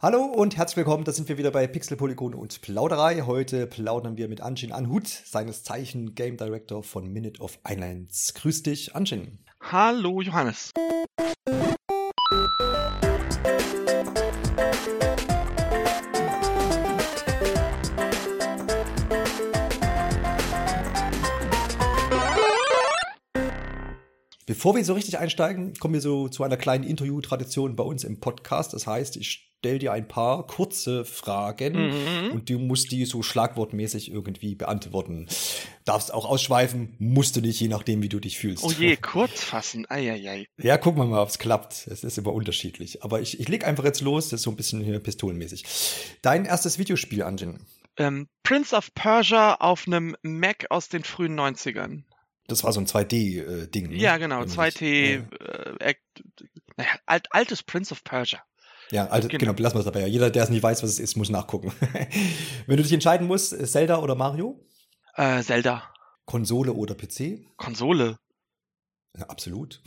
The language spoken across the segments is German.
Hallo und herzlich willkommen, da sind wir wieder bei Pixel, Polygon und Plauderei. Heute plaudern wir mit Anjin Anhut, seines Zeichen Game Director von Minute of Islands. Grüß dich, Anjin. Hallo, Johannes. Bevor wir so richtig einsteigen, kommen wir so zu einer kleinen Interview-Tradition bei uns im Podcast. Das heißt, ich stelle dir ein paar kurze Fragen mhm. und du musst die so schlagwortmäßig irgendwie beantworten. Darfst auch ausschweifen, musst du nicht, je nachdem, wie du dich fühlst. Oh je, kurz fassen, eieiei. Ja, gucken wir mal, ob es klappt. Es ist immer unterschiedlich. Aber ich, ich leg einfach jetzt los, das ist so ein bisschen hier pistolenmäßig. Dein erstes Videospiel, Anjin? Ähm, Prince of Persia auf einem Mac aus den frühen 90ern. Das war so ein 2D-Ding. Äh, ne? Ja, genau, 2D, ja. Äh, naja, alt, altes Prince of Persia. Ja, also, genau. genau, lassen wir es dabei. Jeder, der es nicht weiß, was es ist, muss nachgucken. Wenn du dich entscheiden musst, Zelda oder Mario? Äh, Zelda. Konsole oder PC? Konsole. Ja, absolut.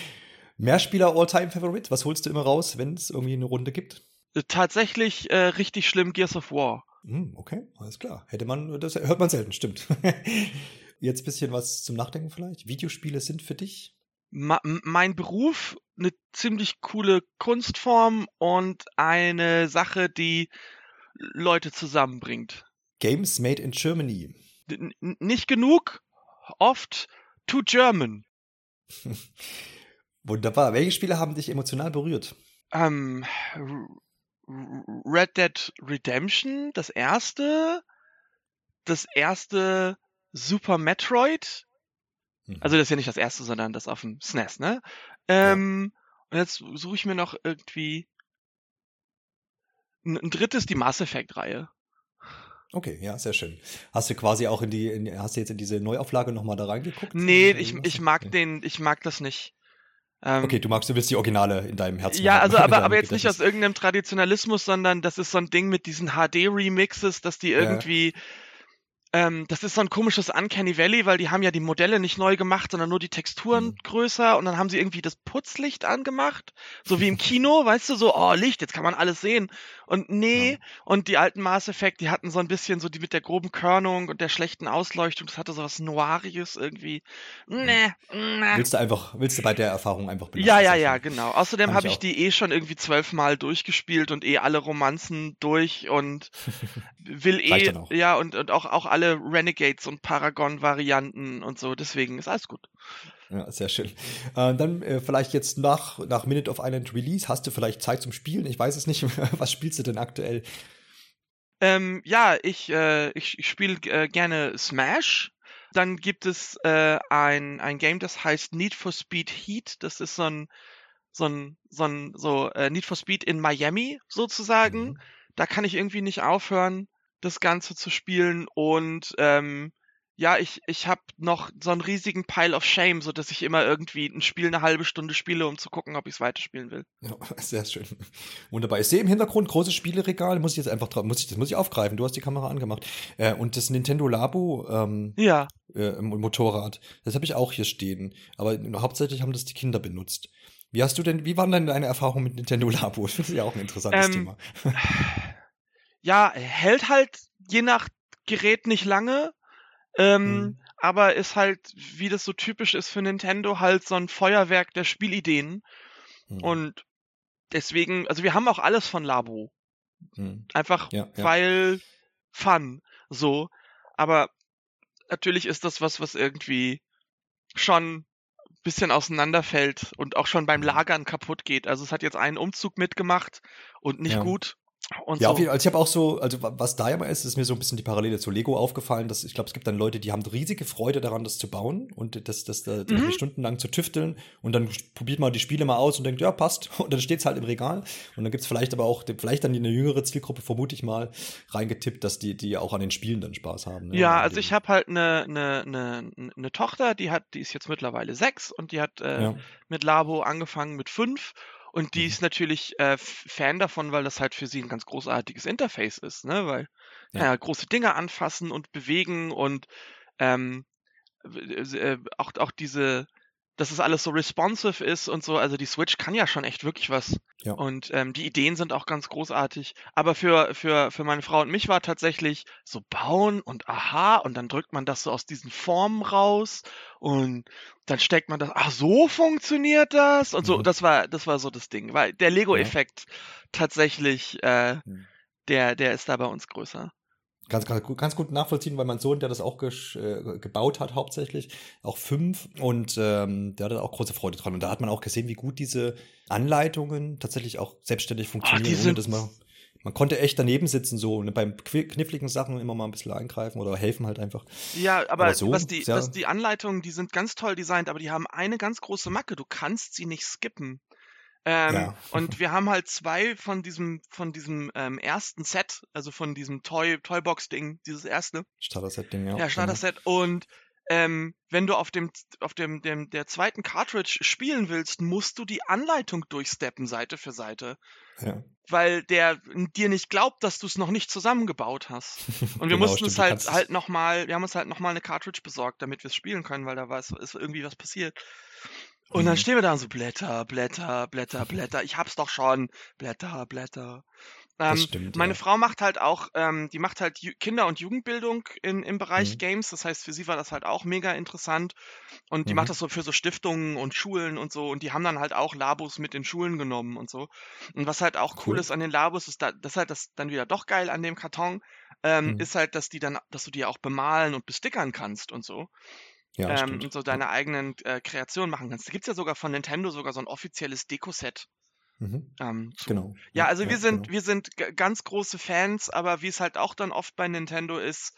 Mehrspieler All-Time-Favorite? Was holst du immer raus, wenn es irgendwie eine Runde gibt? Äh, tatsächlich äh, richtig schlimm Gears of War. Hm, okay, alles klar. Hätte man, das hört man selten, stimmt. Jetzt bisschen was zum Nachdenken vielleicht. Videospiele sind für dich? Ma mein Beruf, eine ziemlich coole Kunstform und eine Sache, die Leute zusammenbringt. Games made in Germany. N nicht genug, oft too German. Wunderbar. Welche Spiele haben dich emotional berührt? Ähm, Red Dead Redemption, das erste. Das erste Super Metroid. Mhm. Also das ist ja nicht das erste, sondern das auf dem SNES, ne? Ähm, ja. Und jetzt suche ich mir noch irgendwie ein, ein drittes, die Mass Effect-Reihe. Okay, ja, sehr schön. Hast du quasi auch in die, in, hast du jetzt in diese Neuauflage nochmal da reingeguckt? Nee, ich, ich mag den, ich mag das nicht. Ähm, okay, du magst, du willst die Originale in deinem Herzen. Ja, also aber, aber jetzt nicht aus irgendeinem Traditionalismus, sondern das ist so ein Ding mit diesen HD-Remixes, dass die irgendwie ja ähm, das ist so ein komisches Uncanny Valley, weil die haben ja die Modelle nicht neu gemacht, sondern nur die Texturen mhm. größer und dann haben sie irgendwie das Putzlicht angemacht, so wie im Kino, weißt du, so, oh, Licht, jetzt kann man alles sehen. Und nee, ja. und die alten Mass Effect, die hatten so ein bisschen so die mit der groben Körnung und der schlechten Ausleuchtung, das hatte so was Noiriges irgendwie. Nee, nee. Willst du einfach, willst du bei der Erfahrung einfach belassen? Ja, ja, ja, genau. Außerdem habe ich, ich die eh schon irgendwie zwölfmal durchgespielt und eh alle Romanzen durch und will eh, ja, und, und auch, auch alle Renegades und Paragon-Varianten und so, deswegen ist alles gut. Ja, sehr schön. Äh, dann äh, vielleicht jetzt nach, nach Minute of Island Release, hast du vielleicht Zeit zum Spielen? Ich weiß es nicht. Was spielst du denn aktuell? Ähm, ja, ich, äh, ich, ich spiele äh, gerne Smash. Dann gibt es äh, ein, ein Game, das heißt Need for Speed Heat. Das ist so ein, so ein, so ein, so äh, Need for Speed in Miami sozusagen. Mhm. Da kann ich irgendwie nicht aufhören, das Ganze zu spielen und ähm, ja, ich, ich habe noch so einen riesigen Pile of Shame, so dass ich immer irgendwie ein Spiel eine halbe Stunde spiele, um zu gucken, ob ich es weiterspielen will. Ja, sehr schön. Wunderbar. Ich sehe im Hintergrund großes Spieleregal, muss ich jetzt einfach muss ich, das muss ich aufgreifen. Du hast die Kamera angemacht. Äh, und das Nintendo Labo ähm, ja. äh, Motorrad, das habe ich auch hier stehen. Aber hauptsächlich haben das die Kinder benutzt. Wie hast du denn, wie waren denn deine Erfahrungen mit Nintendo Labo? Das ist ja auch ein interessantes ähm, Thema. Ja, hält halt je nach Gerät nicht lange. Ähm, mhm. Aber ist halt, wie das so typisch ist für Nintendo, halt so ein Feuerwerk der Spielideen. Mhm. Und deswegen, also wir haben auch alles von Labo. Mhm. Einfach ja, ja. weil Fun. So. Aber natürlich ist das was, was irgendwie schon ein bisschen auseinanderfällt und auch schon beim mhm. Lagern kaputt geht. Also es hat jetzt einen Umzug mitgemacht und nicht ja. gut. Und ja, so. Fall, also ich habe auch so, also was da immer ist, ist mir so ein bisschen die Parallele zu Lego aufgefallen, dass ich glaube, es gibt dann Leute, die haben riesige Freude daran, das zu bauen und das, das, das mhm. stundenlang zu tüfteln und dann probiert man die Spiele mal aus und denkt, ja, passt und dann steht es halt im Regal und dann gibt es vielleicht aber auch, vielleicht dann eine jüngere Zielgruppe, vermute ich mal, reingetippt, dass die, die auch an den Spielen dann Spaß haben. Ne? Ja, also ich habe halt eine, eine, eine, eine Tochter, die hat, die ist jetzt mittlerweile sechs und die hat äh, ja. mit Labo angefangen mit fünf und die mhm. ist natürlich äh, Fan davon, weil das halt für sie ein ganz großartiges Interface ist, ne? Weil ja, ja große Dinge anfassen und bewegen und ähm, äh, auch, auch diese dass es alles so responsive ist und so. Also die Switch kann ja schon echt wirklich was. Ja. Und ähm, die Ideen sind auch ganz großartig. Aber für, für, für meine Frau und mich war tatsächlich so bauen und aha, und dann drückt man das so aus diesen Formen raus und dann steckt man das, ach, so funktioniert das. Und so, Mhm. das war, das war so das Ding. Weil der Lego-Effekt tatsächlich, äh, Mhm. der, der ist da bei uns größer. Ganz, ganz, gut, ganz gut nachvollziehen, weil mein Sohn, der das auch äh, gebaut hat, hauptsächlich, auch fünf, und ähm, der hatte auch große Freude dran. Und da hat man auch gesehen, wie gut diese Anleitungen tatsächlich auch selbstständig funktionieren, die ohne dass man. Man konnte echt daneben sitzen, so und beim kniffligen Sachen immer mal ein bisschen eingreifen oder helfen halt einfach. Ja, aber, Aber so, was die, sehr- was die Anleitungen, die sind ganz toll designt, aber die haben eine ganz große Macke. Du kannst sie nicht skippen. Ähm, Ja. Und wir haben halt zwei von diesem, von diesem ähm, ersten Set, also von diesem Toy, Toybox-Ding, dieses erste, Starter-Set-Ding, ja. ja, Starter-Set. Und ähm, wenn du auf dem, auf dem, dem, der zweiten Cartridge spielen willst, musst du die Anleitung durchsteppen, Seite für Seite. Genau. Ja. Weil der dir nicht glaubt, dass du es noch nicht zusammengebaut hast. Und wir Genau, mussten stimmt, es halt halt nochmal, wir haben uns halt nochmal eine Cartridge besorgt, damit wir es spielen können, weil da war ist irgendwie was passiert. Und dann Mhm. stehen wir da und so Blätter, Blätter, Blätter, Blätter. Ich hab's doch schon. Blätter, Blätter. Das Ähm, stimmt. meine ja. Frau macht halt auch, ähm, die macht halt Ju Kinder- und Jugendbildung in, im Bereich Mhm. Games. Das heißt, für sie war das halt auch mega interessant. Und die Mhm. macht das so für so Stiftungen und Schulen und so. Und die haben dann halt auch Labos mit den Schulen genommen und so. Und was halt auch cool, Cool. ist an den Labos, ist da, das ist halt das dann wieder doch geil an dem Karton, ähm, Mhm. ist halt, dass die dann, dass du die auch bemalen und bestickern kannst und so. Ja, ähm, und so deine eigenen äh, Kreationen machen kannst. Da gibt's ja sogar von Nintendo sogar so ein offizielles Dekoset. Mhm. Ähm. Genau. Ja, also wir sind, genau. wir sind ganz große Fans, aber wie es halt auch dann oft bei Nintendo ist,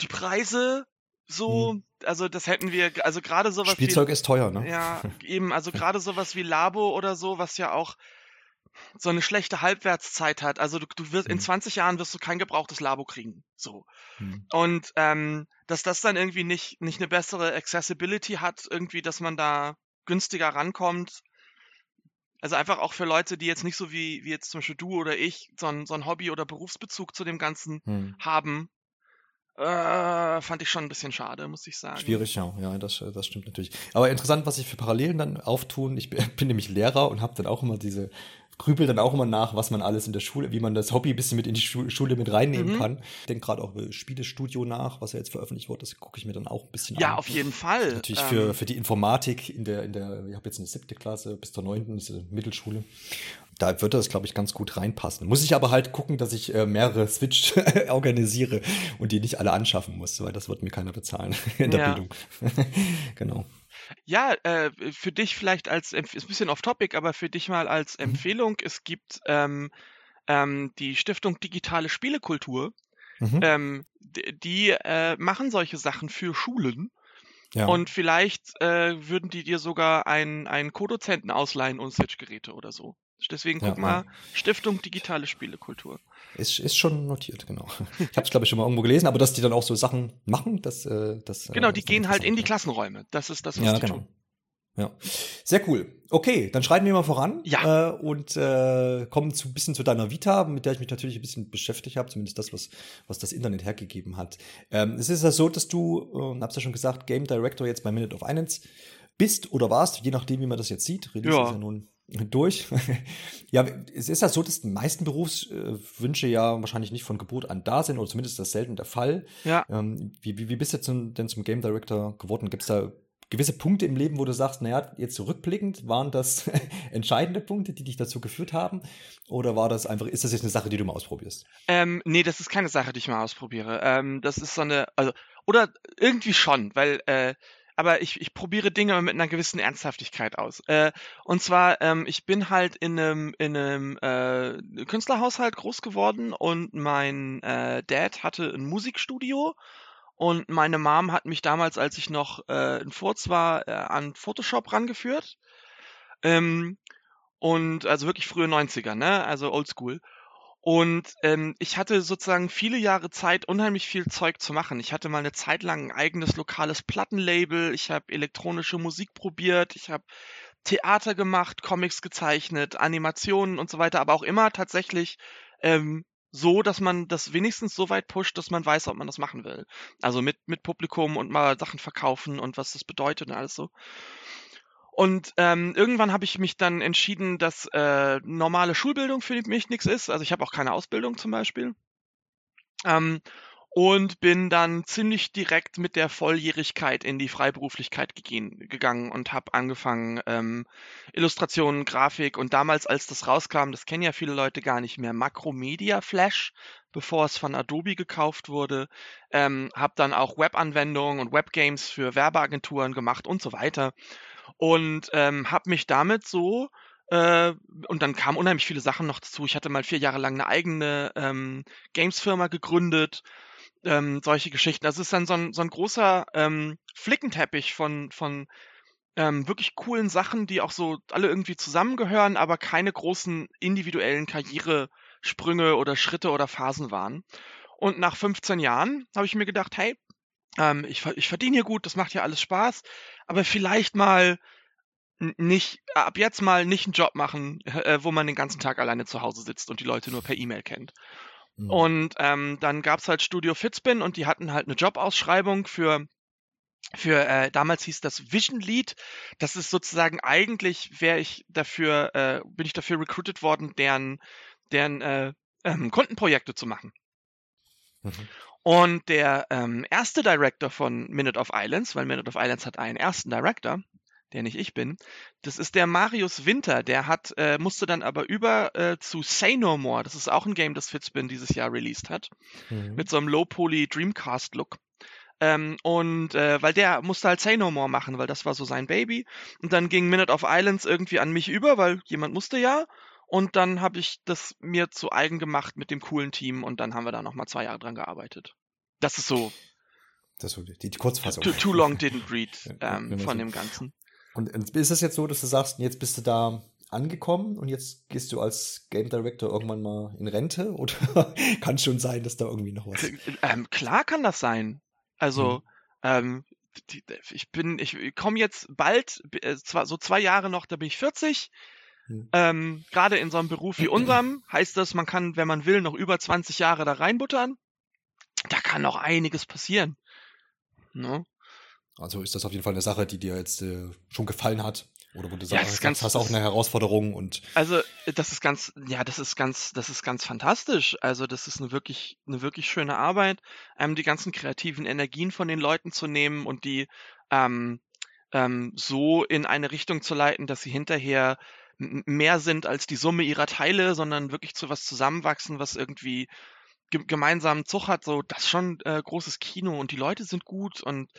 die Preise so, also das hätten wir, also gerade sowas Mhm. Spielzeug ist teuer, ne? wie, ja, eben, also gerade sowas wie Labo oder so, was ja auch so eine schlechte Halbwertszeit hat. Also du, du wirst, in Mhm. 20 Jahren wirst du kein gebrauchtes Labo kriegen. So. Mhm. Und ähm, dass das dann irgendwie nicht, nicht eine bessere Accessibility hat, irgendwie, dass man da günstiger rankommt. Also einfach auch für Leute, die jetzt nicht so wie, wie jetzt zum Beispiel du oder ich so ein, so ein Hobby- oder Berufsbezug zu dem Ganzen Mhm. haben, äh, fand ich schon ein bisschen schade, muss ich sagen. Schwierig, ja, ja, das, das stimmt natürlich. Aber interessant, was sich für Parallelen dann auftun. Ich bin nämlich Lehrer und habe dann auch immer diese grübel dann auch immer nach, was man alles in der Schule, wie man das Hobby ein bisschen mit in die Schu Schule mit reinnehmen Mhm. kann. Ich denke gerade auch über Spielestudio nach, was ja jetzt veröffentlicht wurde, das gucke ich mir dann auch ein bisschen Ja, an. auf jeden Fall. Natürlich Ähm, für, für die Informatik in der, in der, ich habe jetzt eine siebte Klasse bis zur neunten, ist eine Mittelschule. Da würde das, glaube ich, ganz gut reinpassen. Muss ich aber halt gucken, dass ich äh, mehrere Switch organisiere und die nicht alle anschaffen muss, weil das wird mir keiner bezahlen in der Ja. Bildung. genau. Ja, äh, für dich vielleicht als, Empf- ist ein bisschen off-topic, aber für dich mal als Mhm. Empfehlung, es gibt ähm, ähm, die Stiftung Digitale Spielekultur, Mhm. ähm, d- die äh, machen solche Sachen für Schulen ja. und vielleicht äh, würden die dir sogar einen, einen Co-Dozenten ausleihen und Switch-Geräte oder so. Deswegen Ja, guck mal, Stiftung Digitale Spielekultur. Ist, ist schon notiert, genau. Ich habe es, glaube ich, schon mal irgendwo gelesen, aber dass die dann auch so Sachen machen, das, äh, das Genau, äh, die ist gehen halt in die Klassenräume. Das ist das, was Ja, ja die genau. tun. Ja, sehr cool. Okay, dann schreiten wir mal voran Ja. äh, und äh, kommen zu ein bisschen zu deiner Vita, mit der ich mich natürlich ein bisschen beschäftigt habe, zumindest das, was, was das Internet hergegeben hat. Ähm, es ist ja so, dass du, äh, hab's ja schon gesagt, Game Director jetzt bei Minute of Finance bist oder warst, je nachdem, wie man das jetzt sieht. Release Ja. ist ja nun durch. ja, es ist ja so, dass die meisten Berufswünsche ja wahrscheinlich nicht von Geburt an da sind, oder zumindest ist das selten der Fall. Ja. Ähm, wie, wie, wie bist du zum, denn zum Game Director geworden? Gibt es da gewisse Punkte im Leben, wo du sagst, naja, jetzt zurückblickend, waren das entscheidende Punkte, die dich dazu geführt haben? Oder war das einfach, ist das jetzt eine Sache, die du mal ausprobierst? Ähm, nee, das ist keine Sache, die ich mal ausprobiere. Ähm, das ist so eine, also, oder irgendwie schon, weil, äh, aber ich, ich probiere Dinge mit einer gewissen Ernsthaftigkeit aus. Äh, und zwar, ähm, ich bin halt in einem, in einem äh, Künstlerhaushalt groß geworden und mein äh, Dad hatte ein Musikstudio und meine Mom hat mich damals, als ich noch äh, ein Furz war, äh, an Photoshop rangeführt. Ähm, und also wirklich frühe 90er, ne? Also oldschool. Und ähm, ich hatte sozusagen viele Jahre Zeit, unheimlich viel Zeug zu machen. Ich hatte mal eine Zeit lang ein eigenes lokales Plattenlabel. Ich habe elektronische Musik probiert. Ich habe Theater gemacht, Comics gezeichnet, Animationen und so weiter. Aber auch immer tatsächlich ähm, so, dass man das wenigstens so weit pusht, dass man weiß, ob man das machen will. Also mit, mit Publikum und mal Sachen verkaufen und was das bedeutet und alles so. Und ähm, irgendwann habe ich mich dann entschieden, dass äh, normale Schulbildung für mich nichts ist. Also ich habe auch keine Ausbildung zum Beispiel. Ähm, und bin dann ziemlich direkt mit der Volljährigkeit in die Freiberuflichkeit gegangen und habe angefangen ähm, Illustrationen, Grafik und damals, als das rauskam, das kennen ja viele Leute gar nicht mehr, Macromedia Flash, bevor es von Adobe gekauft wurde, ähm, habe dann auch Webanwendungen und Webgames für Werbeagenturen gemacht und so weiter und ähm, habe mich damit so äh, und dann kamen unheimlich viele Sachen noch dazu. Ich hatte mal vier Jahre lang eine eigene ähm, Games-Firma gegründet ähm, solche Geschichten. Das ist dann so ein, so ein großer ähm, Flickenteppich von, von ähm, wirklich coolen Sachen, die auch so alle irgendwie zusammengehören, aber keine großen individuellen Karrieresprünge oder Schritte oder Phasen waren. Und nach 15 Jahren habe ich mir gedacht, hey, ähm, ich, ich verdiene hier gut, das macht ja alles Spaß, aber vielleicht mal nicht, ab jetzt mal nicht einen Job machen, äh, wo man den ganzen Tag alleine zu Hause sitzt und die Leute nur per E-Mail kennt. Mhm. Und ähm, dann gab's halt Studio Fitzbin und die hatten halt eine Jobausschreibung für für äh, damals hieß das Vision Lead. Das ist sozusagen eigentlich wäre ich dafür äh, bin ich dafür recruited worden, deren deren äh, ähm, Kundenprojekte zu machen. Mhm. Und der ähm, erste Director von Minute of Islands, weil Minute of Islands hat einen ersten Director, der nicht ich bin. Das ist der Marius Winter, der hat, äh, musste dann aber über äh, zu Say No More. Das ist auch ein Game, das Fitzbin dieses Jahr released hat. Mhm. Mit so einem Low-Poly Dreamcast-Look. Ähm, und äh, weil der musste halt Say No More machen, weil das war so sein Baby. Und dann ging Minute of Islands irgendwie an mich über, weil jemand musste ja. Und dann habe ich das mir zu eigen gemacht mit dem coolen Team und dann haben wir da nochmal zwei Jahre dran gearbeitet. Das ist so. Das ist die, die Kurzfassung. Too, too long didn't read ähm, von dem Ganzen. Und ist es jetzt so, dass du sagst, jetzt bist du da angekommen und jetzt gehst du als Game Director irgendwann mal in Rente? Oder kann schon sein, dass da irgendwie noch was. Ähm, klar kann das sein. Also, hm. ähm, ich bin, ich komme jetzt bald, äh, zwar so zwei Jahre noch, da bin ich 40. Hm. Ähm, Gerade in so einem Beruf wie unserem heißt das, man kann, wenn man will, noch über 20 Jahre da reinbuttern. Da kann noch einiges passieren. Ne? Also ist das auf jeden Fall eine Sache, die dir jetzt äh, schon gefallen hat. Oder wo du ja, sagst, ganz, hast auch eine Herausforderung und. Also, das ist ganz, ja, das ist ganz, das ist ganz fantastisch. Also, das ist eine wirklich, eine wirklich schöne Arbeit, ähm, die ganzen kreativen Energien von den Leuten zu nehmen und die ähm, ähm, so in eine Richtung zu leiten, dass sie hinterher mehr sind als die Summe ihrer Teile, sondern wirklich zu was zusammenwachsen, was irgendwie gemeinsamen Zug hat. So, das ist schon äh, großes Kino und die Leute sind gut und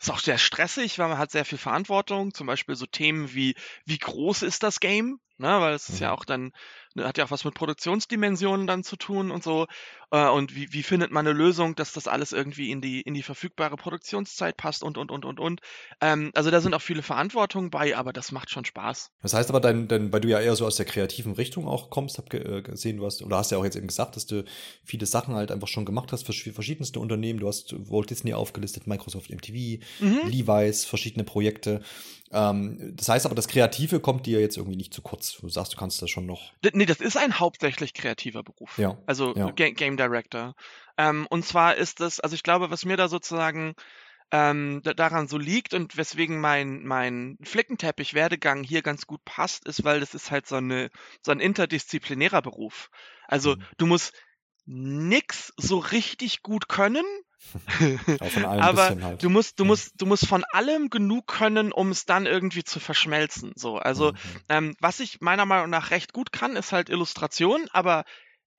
ist auch sehr stressig, weil man hat sehr viel Verantwortung. Zum Beispiel so Themen wie, wie groß ist das Game? Ne, weil es ist ja mhm. auch dann, hat ja auch was mit Produktionsdimensionen dann zu tun und so. Äh, und wie, wie findet man eine Lösung, dass das alles irgendwie in die, in die verfügbare Produktionszeit passt und, und, und, und, und. Ähm, also da sind auch viele Verantwortungen bei, aber das macht schon Spaß. Das heißt aber, dein, dein, weil du ja eher so aus der kreativen Richtung auch kommst, hab äh, gesehen, du hast, oder hast ja auch jetzt eben gesagt, dass du viele Sachen halt einfach schon gemacht hast für verschiedenste Unternehmen. Du hast Walt Disney aufgelistet, Microsoft MTV, mhm. Levi's, verschiedene Projekte. Ähm, das heißt aber, das Kreative kommt dir jetzt irgendwie nicht zu kurz. Du sagst, du kannst das schon noch. Nee, das ist ein hauptsächlich kreativer Beruf. Ja. Also ja. Game Director. Ähm, und zwar ist das, also ich glaube, was mir da sozusagen ähm, daran so liegt und weswegen mein, mein Flickenteppich-Werdegang hier ganz gut passt, ist, weil das ist halt so, eine, so ein interdisziplinärer Beruf. Also mhm. du musst nix so richtig gut können, aber halt. du musst, du musst, du musst von allem genug können, um es dann irgendwie zu verschmelzen. So, also mhm. ähm, was ich meiner Meinung nach recht gut kann, ist halt Illustration, aber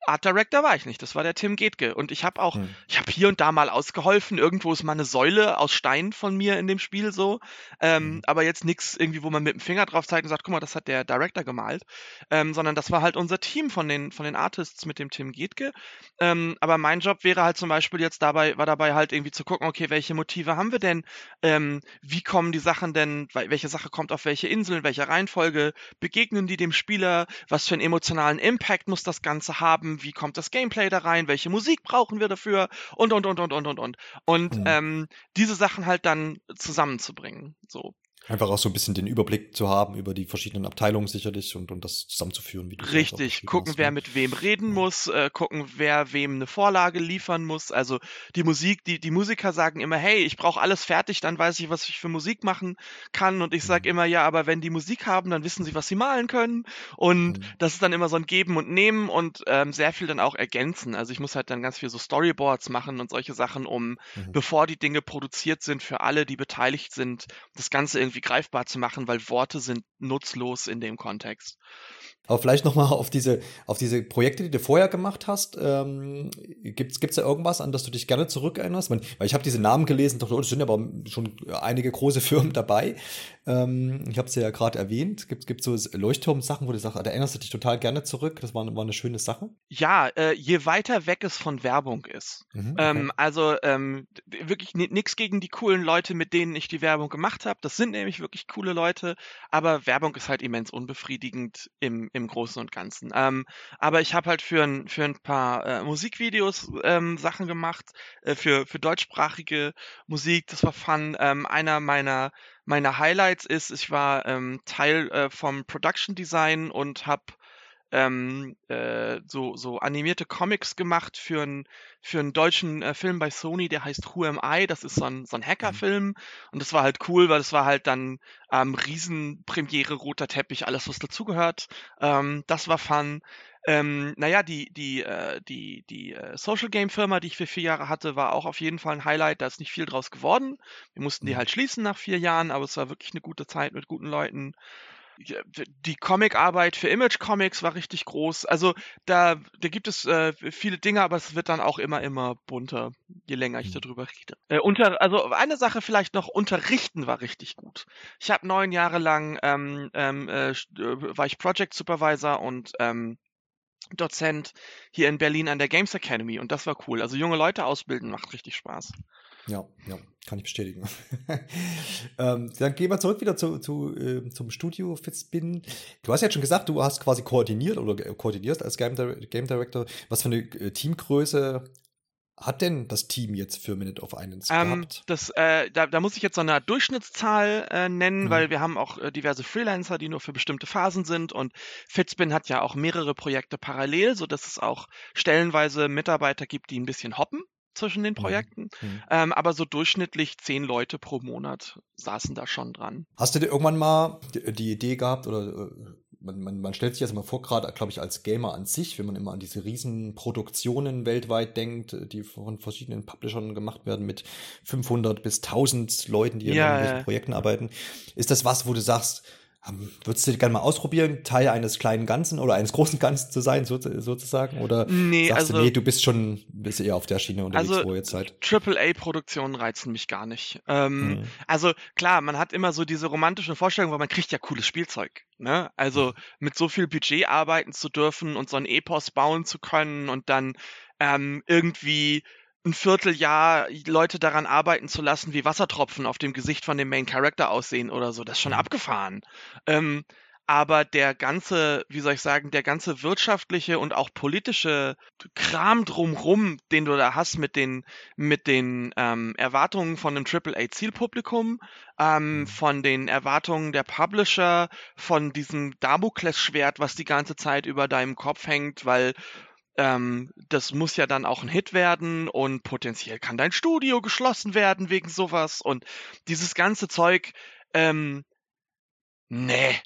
Art Director war ich nicht, das war der Tim Getke. Und ich habe auch, hm. ich habe hier und da mal ausgeholfen. Irgendwo ist mal eine Säule aus Stein von mir in dem Spiel so. Ähm, hm. Aber jetzt nichts irgendwie, wo man mit dem Finger drauf zeigt und sagt, guck mal, das hat der Director gemalt. Ähm, sondern das war halt unser Team von den, von den Artists mit dem Tim Getke. Ähm, aber mein Job wäre halt zum Beispiel jetzt dabei, war dabei halt irgendwie zu gucken, okay, welche Motive haben wir denn? Ähm, wie kommen die Sachen denn, welche Sache kommt auf welche Insel, in welcher Reihenfolge? Begegnen die dem Spieler? Was für einen emotionalen Impact muss das Ganze haben? Wie kommt das Gameplay da rein, welche Musik brauchen wir dafür und und und und und und und und. Und mhm. ähm, diese Sachen halt dann zusammenzubringen. So. Einfach auch so ein bisschen den Überblick zu haben über die verschiedenen Abteilungen sicherlich und, und das zusammenzuführen, wie du Richtig, gucken, hast, wer ne? mit wem reden ja. muss, äh, gucken, wer wem eine Vorlage liefern muss. Also die Musik, die, die Musiker sagen immer, hey, ich brauche alles fertig, dann weiß ich, was ich für Musik machen kann. Und ich sage mhm. immer, ja, aber wenn die Musik haben, dann wissen sie, was sie malen können. Und mhm. das ist dann immer so ein Geben und Nehmen und ähm, sehr viel dann auch ergänzen. Also ich muss halt dann ganz viel so Storyboards machen und solche Sachen, um, mhm. bevor die Dinge produziert sind, für alle, die beteiligt sind, das Ganze irgendwie greifbar zu machen, weil Worte sind nutzlos in dem Kontext. Aber vielleicht nochmal auf diese, auf diese Projekte, die du vorher gemacht hast. Ähm, gibt's gibt's da irgendwas, an das du dich gerne zurückerinnerst? weil ich habe diese Namen gelesen, dachte, oh, es sind aber schon einige große Firmen dabei. Ähm, ich habe es ja gerade erwähnt. Gibt gibt so Leuchtturm-Sachen, wo du sagst, da erinnerst du dich total gerne zurück. Das war, war eine schöne Sache. Ja, äh, je weiter weg es von Werbung ist. Mhm, okay. ähm, also ähm, wirklich nichts gegen die coolen Leute, mit denen ich die Werbung gemacht habe. Das sind nämlich wirklich coole Leute, aber Werbung ist halt immens unbefriedigend im, im Großen und Ganzen. Ähm, aber ich habe halt für ein, für ein paar äh, Musikvideos ähm, Sachen gemacht, äh, für, für deutschsprachige Musik. Das war fun. Ähm, einer meiner meiner Highlights ist, ich war ähm, Teil äh, vom Production Design und habe ähm, äh, so, so animierte Comics gemacht für einen für einen deutschen äh, Film bei Sony, der heißt Who Am I? Das ist so ein, so ein Hackerfilm. Mhm. Und das war halt cool, weil das war halt dann ähm, Riesenpremiere, roter Teppich, alles, was dazugehört. Ähm, das war fun. Ähm, naja, die, die, äh, die, die äh, Social Game Firma, die ich für vier Jahre hatte, war auch auf jeden Fall ein Highlight. Da ist nicht viel draus geworden. Wir mussten die mhm. halt schließen nach vier Jahren, aber es war wirklich eine gute Zeit mit guten Leuten die Comicarbeit für Image Comics war richtig groß. Also da, da gibt es äh, viele Dinge, aber es wird dann auch immer, immer bunter, je länger ich mhm. darüber rede. Äh, unter, also eine Sache vielleicht noch, unterrichten war richtig gut. Ich habe neun Jahre lang ähm, ähm, äh, äh, war ich Project Supervisor und ähm, Dozent hier in Berlin an der Games Academy und das war cool. Also junge Leute ausbilden macht richtig Spaß. Ja, ja, kann ich bestätigen. ähm, dann gehen wir zurück wieder zu, zu, äh, zum Studio Fitzbin. Du hast ja schon gesagt, du hast quasi koordiniert oder koordinierst als Game, Game Director. Was für eine äh, Teamgröße hat denn das Team jetzt für Minute of Islands ähm, gehabt? Das, äh, da, da muss ich jetzt so eine Durchschnittszahl äh, nennen, mhm. weil wir haben auch äh, diverse Freelancer, die nur für bestimmte Phasen sind und Fitzbin hat ja auch mehrere Projekte parallel, so dass es auch stellenweise Mitarbeiter gibt, die ein bisschen hoppen zwischen den mhm. Projekten. Mhm. Ähm, aber so durchschnittlich zehn Leute pro Monat saßen da schon dran. Hast du dir irgendwann mal die Idee gehabt oder äh, man, man, man stellt sich jetzt mal vor, gerade, glaube ich, als Gamer an sich, wenn man immer an diese riesen Produktionen weltweit denkt, die von verschiedenen Publishern gemacht werden mit 500 bis 1000 Leuten, die ja, an diesen Projekten arbeiten, ist das was, wo du sagst, Würdest du gerne mal ausprobieren, Teil eines kleinen Ganzen oder eines großen Ganzen zu sein, so, sozusagen? Oder nee, sagst also, du, nee, du bist schon bist eher auf der Schiene unterwegs, also, wo ihr jetzt seid? AAA-Produktionen reizen mich gar nicht. Ähm, mhm. Also klar, man hat immer so diese romantischen Vorstellungen, weil man kriegt ja cooles Spielzeug. Ne? Also mhm. mit so viel Budget arbeiten zu dürfen und so ein Epos bauen zu können und dann ähm, irgendwie ein Vierteljahr Leute daran arbeiten zu lassen, wie Wassertropfen auf dem Gesicht von dem Main Character aussehen oder so. Das ist schon mhm. abgefahren. Ähm, aber der ganze, wie soll ich sagen, der ganze wirtschaftliche und auch politische Kram drumrum, den du da hast mit den, mit den ähm, Erwartungen von einem AAA-Zielpublikum, ähm, mhm. von den Erwartungen der Publisher, von diesem Damoklesschwert, was die ganze Zeit über deinem Kopf hängt, weil ähm, das muss ja dann auch ein Hit werden und potenziell kann dein Studio geschlossen werden wegen sowas und dieses ganze Zeug, ähm, nee.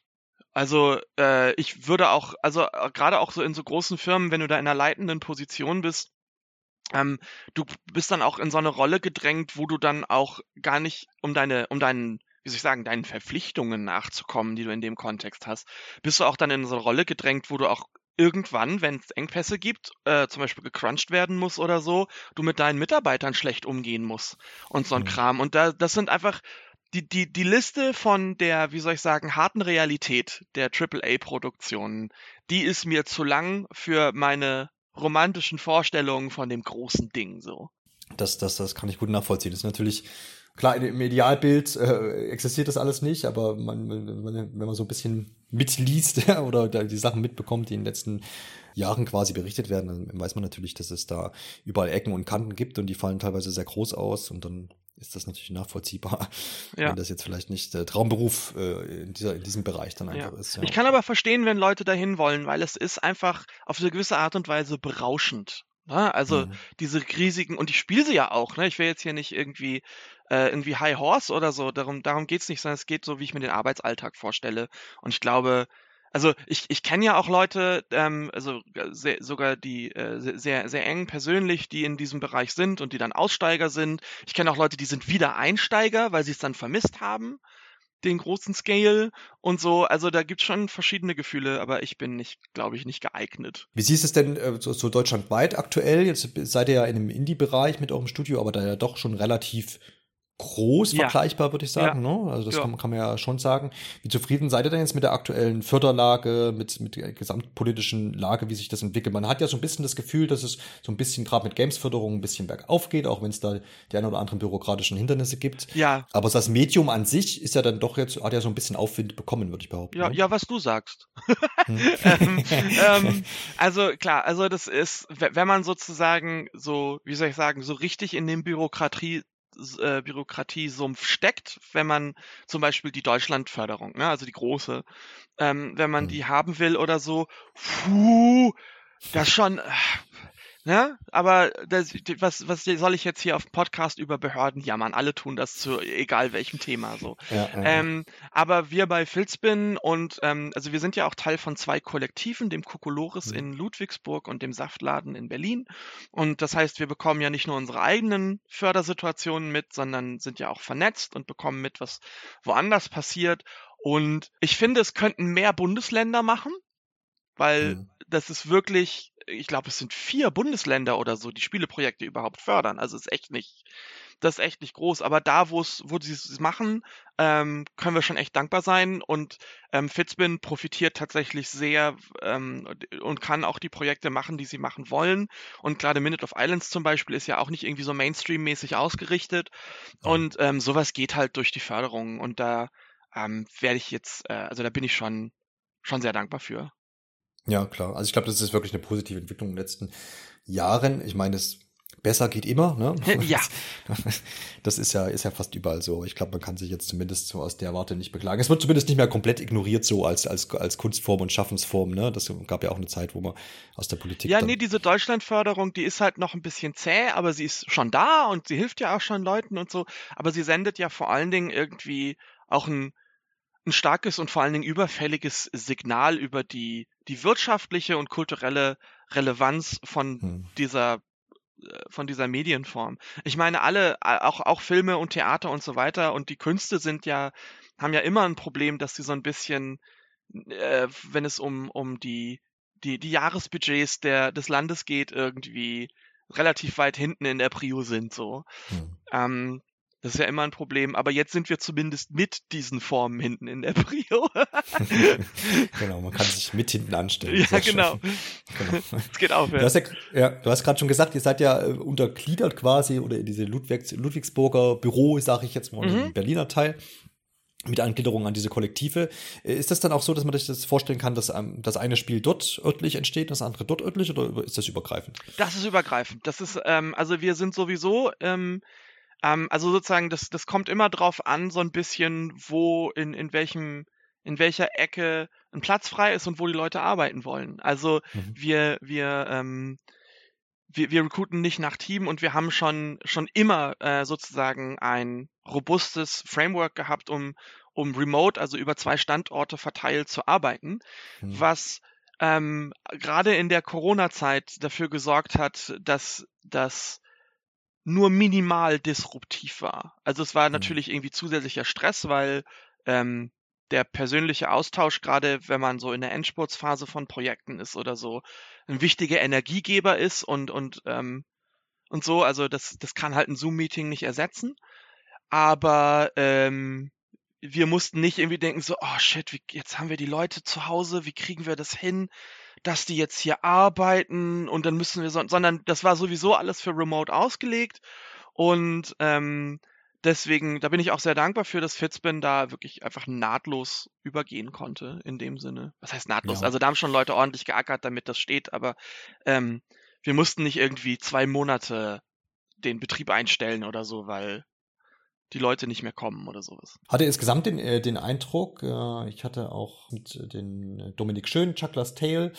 Also äh, ich würde auch, also äh, gerade auch so in so großen Firmen, wenn du da in einer leitenden Position bist, ähm, du bist dann auch in so eine Rolle gedrängt, wo du dann auch gar nicht um deine, um deinen wie soll ich sagen, deinen Verpflichtungen nachzukommen, die du in dem Kontext hast, bist du auch dann in so eine Rolle gedrängt, wo du auch irgendwann, wenn es Engpässe gibt, äh, zum Beispiel gecrunched werden muss oder so, du mit deinen Mitarbeitern schlecht umgehen musst und so ein mhm. Kram. Und da, das sind einfach die, die, die Liste von der, wie soll ich sagen, harten Realität der AAA-Produktionen, die ist mir zu lang für meine romantischen Vorstellungen von dem großen Ding so. Das, das, das kann ich gut nachvollziehen. Das ist natürlich Klar, im Idealbild äh, existiert das alles nicht, aber man, wenn man so ein bisschen mitliest oder die Sachen mitbekommt, die in den letzten Jahren quasi berichtet werden, dann weiß man natürlich, dass es da überall Ecken und Kanten gibt und die fallen teilweise sehr groß aus und dann ist das natürlich nachvollziehbar, ja. wenn das jetzt vielleicht nicht der Traumberuf äh, in, dieser, in diesem Bereich dann einfach ja. ist. Ja. Ich kann aber verstehen, wenn Leute dahin wollen, weil es ist einfach auf eine gewisse Art und Weise berauschend. Ne? Also mhm. diese riesigen, und ich spiele sie ja auch, ne? Ich will jetzt hier nicht irgendwie äh, irgendwie High Horse oder so, darum, darum geht's nicht, sondern es geht so, wie ich mir den Arbeitsalltag vorstelle. Und ich glaube, also ich, ich kenne ja auch Leute, ähm, also sehr, sogar die äh, sehr, sehr eng persönlich, die in diesem Bereich sind und die dann Aussteiger sind. Ich kenne auch Leute, die sind wieder Einsteiger, weil sie es dann vermisst haben, den großen Scale und so. Also da gibt's schon verschiedene Gefühle, aber ich bin nicht, glaube ich, nicht geeignet. Wie siehst du es denn äh, so, so deutschlandweit aktuell? Jetzt seid ihr ja in einem Indie-Bereich mit eurem Studio, aber da ja doch schon relativ groß ja. vergleichbar, würde ich sagen. Ja. Ne? Also das ja. kann, kann, man ja schon sagen. Wie zufrieden seid ihr denn jetzt mit der aktuellen Förderlage, mit, mit der gesamtpolitischen Lage, wie sich das entwickelt? Man hat ja so ein bisschen das Gefühl, dass es so ein bisschen gerade mit Gamesförderung ein bisschen bergauf geht, auch wenn es da die ein oder anderen bürokratischen Hindernisse gibt. Ja. Aber das Medium an sich ist ja dann doch jetzt, hat ja so ein bisschen Aufwind bekommen, würde ich behaupten. Ja, ne? ja, was du sagst. Hm. ähm, ähm, also klar, also das ist, wenn man sozusagen so, wie soll ich sagen, so richtig in dem Bürokratie äh, Bürokratiesumpf steckt, wenn man zum Beispiel die Deutschlandförderung, ne, also die große, ähm, wenn man mhm. die haben will oder so, puh, das schon, äh, Ne? Aber das, was, was soll ich jetzt hier auf dem Podcast über Behörden jammern? Alle tun das zu egal welchem Thema so. Ja, ja. Ähm, aber wir bei Filzbin und ähm, also wir sind ja auch Teil von zwei Kollektiven, dem Kokolores mhm. in Ludwigsburg und dem Saftladen in Berlin. Und das heißt, wir bekommen ja nicht nur unsere eigenen Fördersituationen mit, sondern sind ja auch vernetzt und bekommen mit, was woanders passiert. Und ich finde, es könnten mehr Bundesländer machen, weil mhm. das ist wirklich ich glaube, es sind vier Bundesländer oder so, die Spieleprojekte überhaupt fördern. Also ist echt nicht, das ist echt nicht groß. Aber da, wo es, wo sie es machen, ähm, können wir schon echt dankbar sein. Und ähm, Fitzbin profitiert tatsächlich sehr ähm, und kann auch die Projekte machen, die sie machen wollen. Und gerade Minute of Islands zum Beispiel ist ja auch nicht irgendwie so Mainstream-mäßig ausgerichtet. Und ähm, sowas geht halt durch die Förderung. Und da ähm, werde ich jetzt, äh, also da bin ich schon, schon sehr dankbar für. Ja, klar. Also ich glaube, das ist wirklich eine positive Entwicklung in den letzten Jahren. Ich meine, es besser geht immer, ne? Ja. Das ist ja, ist ja fast überall so. Ich glaube, man kann sich jetzt zumindest so aus der Warte nicht beklagen. Es wird zumindest nicht mehr komplett ignoriert, so als, als, als Kunstform und Schaffensform, ne? Das gab ja auch eine Zeit, wo man aus der Politik. Ja, nee, diese Deutschlandförderung, die ist halt noch ein bisschen zäh, aber sie ist schon da und sie hilft ja auch schon Leuten und so. Aber sie sendet ja vor allen Dingen irgendwie auch ein, ein starkes und vor allen Dingen überfälliges Signal über die, die wirtschaftliche und kulturelle Relevanz von hm. dieser äh, von dieser Medienform. Ich meine, alle, auch, auch Filme und Theater und so weiter und die Künste sind ja, haben ja immer ein Problem, dass sie so ein bisschen, äh, wenn es um, um die, die, die Jahresbudgets der, des Landes geht, irgendwie relativ weit hinten in der Prio sind, so. Hm. Ähm, das ist ja immer ein Problem, aber jetzt sind wir zumindest mit diesen Formen hinten in der Prio. genau, man kann sich mit hinten anstellen. Ja, genau. genau. Es geht auf. Ja. Du hast ja, ja, du hast gerade schon gesagt, ihr seid ja äh, untergliedert quasi oder in diese Ludwigs, Ludwigsburger Büro, sage ich jetzt mal, mhm. im Berliner Teil mit Angliederung an diese Kollektive. Äh, ist das dann auch so, dass man sich das vorstellen kann, dass ähm, das eine Spiel dort örtlich entsteht, das andere dort örtlich oder ist das übergreifend? Das ist übergreifend. Das ist, ähm, also wir sind sowieso ähm, ähm, also sozusagen, das, das kommt immer drauf an, so ein bisschen, wo, in, in welchem, in welcher Ecke ein Platz frei ist und wo die Leute arbeiten wollen. Also mhm. wir, wir, ähm, wir, wir recruiten nicht nach Team und wir haben schon, schon immer äh, sozusagen ein robustes Framework gehabt, um, um remote, also über zwei Standorte verteilt zu arbeiten, mhm. was ähm, gerade in der Corona-Zeit dafür gesorgt hat, dass, dass nur minimal disruptiv war. Also es war mhm. natürlich irgendwie zusätzlicher Stress, weil ähm, der persönliche Austausch, gerade wenn man so in der Endspurtsphase von Projekten ist oder so, ein wichtiger Energiegeber ist und, und, ähm, und so. Also das, das kann halt ein Zoom-Meeting nicht ersetzen. Aber ähm, wir mussten nicht irgendwie denken, so, oh shit, wie, jetzt haben wir die Leute zu Hause, wie kriegen wir das hin? Dass die jetzt hier arbeiten und dann müssen wir so, sondern das war sowieso alles für Remote ausgelegt und ähm, deswegen, da bin ich auch sehr dankbar für, dass Fitzbin da wirklich einfach nahtlos übergehen konnte in dem Sinne. Was heißt nahtlos? Ja. Also da haben schon Leute ordentlich geackert, damit das steht, aber ähm, wir mussten nicht irgendwie zwei Monate den Betrieb einstellen oder so, weil die Leute nicht mehr kommen oder sowas. Hatte insgesamt den, äh, den Eindruck, äh, ich hatte auch mit äh, den Dominik Schön, Chuckler's Tale,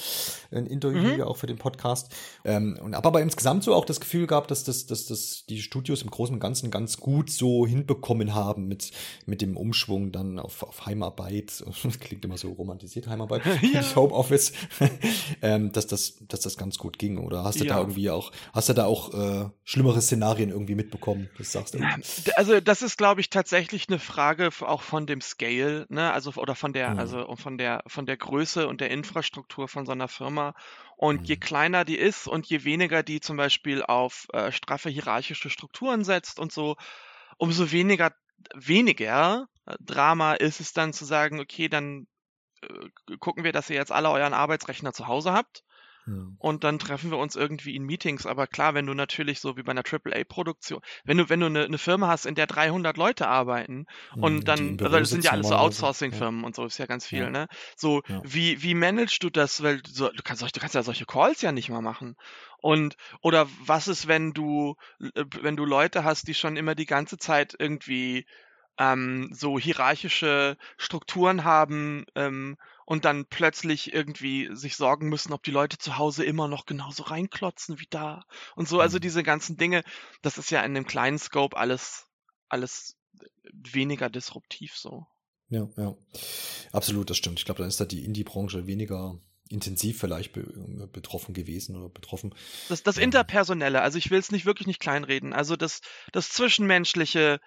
ein Interview mhm. auch für den Podcast. Ähm, und habe aber insgesamt so auch das Gefühl gehabt, dass, das, dass, dass die Studios im Großen und Ganzen ganz gut so hinbekommen haben mit, mit dem Umschwung dann auf, auf Heimarbeit. Das klingt immer so romantisiert, Heimarbeit, ja. Homeoffice, ähm, dass, das, dass das ganz gut ging. Oder hast du ja. da irgendwie auch, hast du da auch äh, schlimmere Szenarien irgendwie mitbekommen? Das sagst du. Also das ist, glaube ich, tatsächlich eine Frage auch von dem Scale, ne? Also oder von der, mhm. also von der, von der Größe und der Infrastruktur von so einer Firma. Und mhm. je kleiner die ist und je weniger die zum Beispiel auf äh, straffe hierarchische Strukturen setzt und so, umso weniger weniger äh, Drama ist es dann zu sagen, okay, dann äh, gucken wir, dass ihr jetzt alle euren Arbeitsrechner zu Hause habt Und dann treffen wir uns irgendwie in Meetings. Aber klar, wenn du natürlich so wie bei einer AAA-Produktion, wenn du, wenn du eine, eine, Firma hast, in der 300 Leute arbeiten und dann, also das sind ja alles so Outsourcing-Firmen ja. und so, ist ja ganz viel, ja. ne? So, ja. wie, wie managst du das? Weil so, du kannst, du kannst ja solche Calls ja nicht mal machen. Und, oder was ist, wenn du, äh, wenn du Leute hast, die schon immer die ganze Zeit irgendwie ähm, so hierarchische Strukturen haben ähm, und dann plötzlich irgendwie sich sorgen müssen, ob die Leute zu Hause immer noch genauso reinklotzen wie da und so. Also mhm. diese ganzen Dinge, das ist ja in dem kleinen Scope alles, alles weniger disruptiv so. Ja, ja. Absolut, das stimmt. Ich glaube, dann ist da die Indie-Branche weniger intensiv vielleicht be betroffen gewesen oder betroffen. Das, das Interpersonelle, also ich will es nicht wirklich nicht kleinreden. Also das, das Zwischenmenschliche,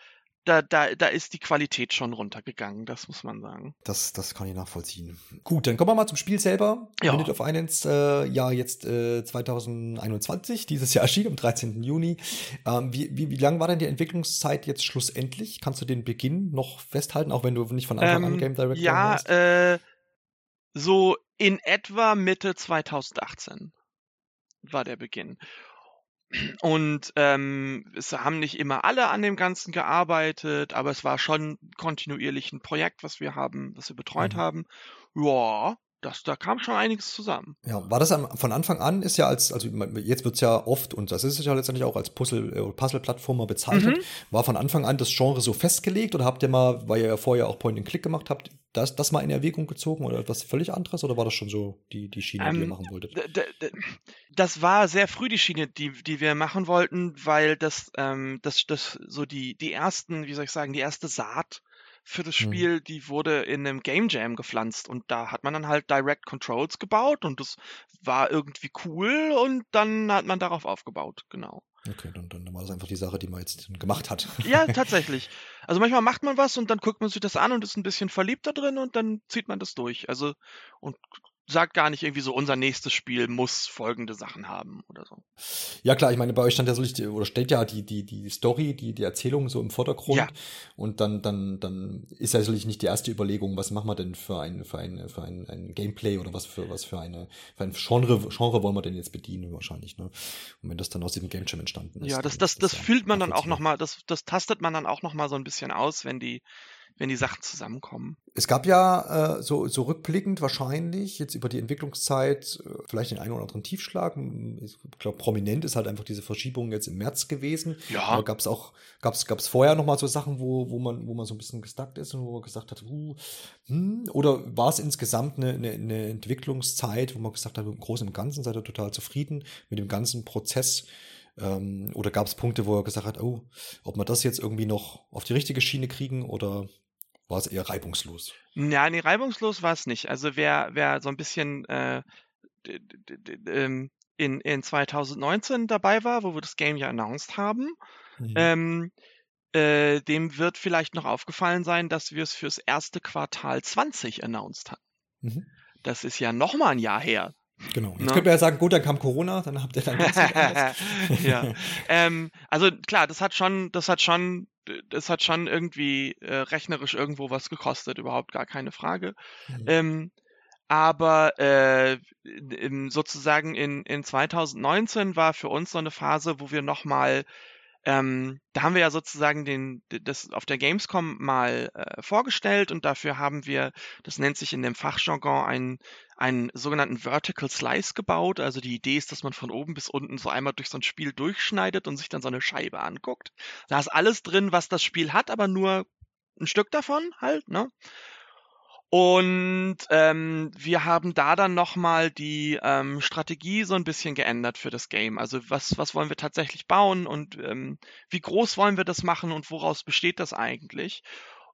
da, da, da ist die Qualität schon runtergegangen, das muss man sagen. Das, das kann ich nachvollziehen. Gut, dann kommen wir mal zum Spiel selber. Ja. Minute of Finance, äh, ja, jetzt äh, 2021, dieses Jahr erschien am 13. Juni. Ähm, wie, wie, wie lang war denn die Entwicklungszeit jetzt schlussendlich? Kannst du den Beginn noch festhalten, auch wenn du nicht von Anfang ähm, an Game Director ja, warst? Ja, äh, so in etwa Mitte 2018 war der Beginn. Und ähm, es haben nicht immer alle an dem Ganzen gearbeitet, aber es war schon kontinuierlich ein Projekt, was wir haben, was wir betreut mhm. haben. Ja, das, da kam schon einiges zusammen. Ja, war das von Anfang an, ist ja als, also jetzt wird es ja oft, und das ist es ja letztendlich auch als Puzzle, äh, Puzzle-Plattformer bezeichnet, mhm. war von Anfang an das Genre so festgelegt oder habt ihr mal, weil ihr ja vorher auch Point-and-Click gemacht habt, das, das mal in Erwägung gezogen oder etwas völlig anderes oder war das schon so die, die Schiene, ähm, die ihr ähm, machen wolltet? Das war sehr früh die Schiene, die, die wir machen wollten, weil das, ähm, das, das so die, die ersten, wie soll ich sagen, die erste Saat für das mhm. Spiel, mhm. die wurde in einem Game Jam gepflanzt und da hat man dann halt Direct Controls gebaut und das war irgendwie cool und dann hat man darauf aufgebaut, genau. Okay, dann, dann war das einfach die Sache, die man jetzt gemacht hat. Ja, tatsächlich. Also manchmal macht man was und dann guckt man sich das an und ist ein bisschen verliebt da drin und dann zieht man das durch. Also und sagt gar nicht irgendwie so, unser nächstes Spiel muss folgende Sachen haben oder so. Ja klar, ich meine, bei euch stand ja so, oder steht ja die, die, die Story, die, die Erzählung so im Vordergrund. Ja. Und dann, dann, dann ist ja sicherlich nicht die erste Überlegung, was machen wir denn für ein, für ein, für ein, ein Gameplay oder was für, was für eine, für ein Genre, Genre wollen wir denn jetzt bedienen wahrscheinlich, ne? Und wenn das dann aus diesem Game Jam entstanden ist. Ja, das, das, das, das fühlt man dann auch nochmal, das, das tastet man dann auch nochmal so ein bisschen aus, wenn die, wenn die Sachen zusammenkommen. Es gab ja äh, so, so rückblickend wahrscheinlich jetzt über die Entwicklungszeit äh, vielleicht den einen oder anderen Tiefschlag. Ich glaube, prominent ist halt einfach diese Verschiebung jetzt im März gewesen. Ja. Gab es auch, gab es gab's vorher noch mal so Sachen, wo, wo, man, wo man so ein bisschen gestuckt ist und wo man gesagt hat, uh, hm, oder war es insgesamt eine, eine, eine Entwicklungszeit, wo man gesagt hat, im Großen und Ganzen seid ihr total zufrieden mit dem ganzen Prozess? Ähm, oder gab es Punkte, wo er gesagt hat, oh, ob wir das jetzt irgendwie noch auf die richtige Schiene kriegen oder war es eher reibungslos? Ja, nee, reibungslos war es nicht. Also wer, wer so ein bisschen äh, ähm, in, in 2019 dabei war, wo wir das Game ja announced haben, mhm. ähm, äh, dem wird vielleicht noch aufgefallen sein, dass wir es fürs erste Quartal 20 announced hatten. Mhm. Das ist ja noch mal ein Jahr her. Genau. Jetzt? Ne? könnte man ja sagen, gut, dann kam Corona, dann habt ihr dann ganz Ja. ähm, also klar, das hat schon, das hat schon das hat schon irgendwie äh, rechnerisch irgendwo was gekostet, überhaupt gar keine Frage. Mhm. Ähm, aber äh, im, sozusagen in, in 2019 war für uns so eine Phase, wo wir nochmal ähm, da haben wir ja sozusagen den, das auf der Gamescom mal äh, vorgestellt und dafür haben wir, das nennt sich in dem Fachjargon, einen, einen sogenannten Vertical Slice gebaut. Also die Idee ist, dass man von oben bis unten so einmal durch so ein Spiel durchschneidet und sich dann so eine Scheibe anguckt. Da ist alles drin, was das Spiel hat, aber nur ein Stück davon halt, ne? Und ähm, wir haben da dann nochmal die ähm, Strategie so ein bisschen geändert für das Game. Also was, was wollen wir tatsächlich bauen und ähm, wie groß wollen wir das machen und woraus besteht das eigentlich?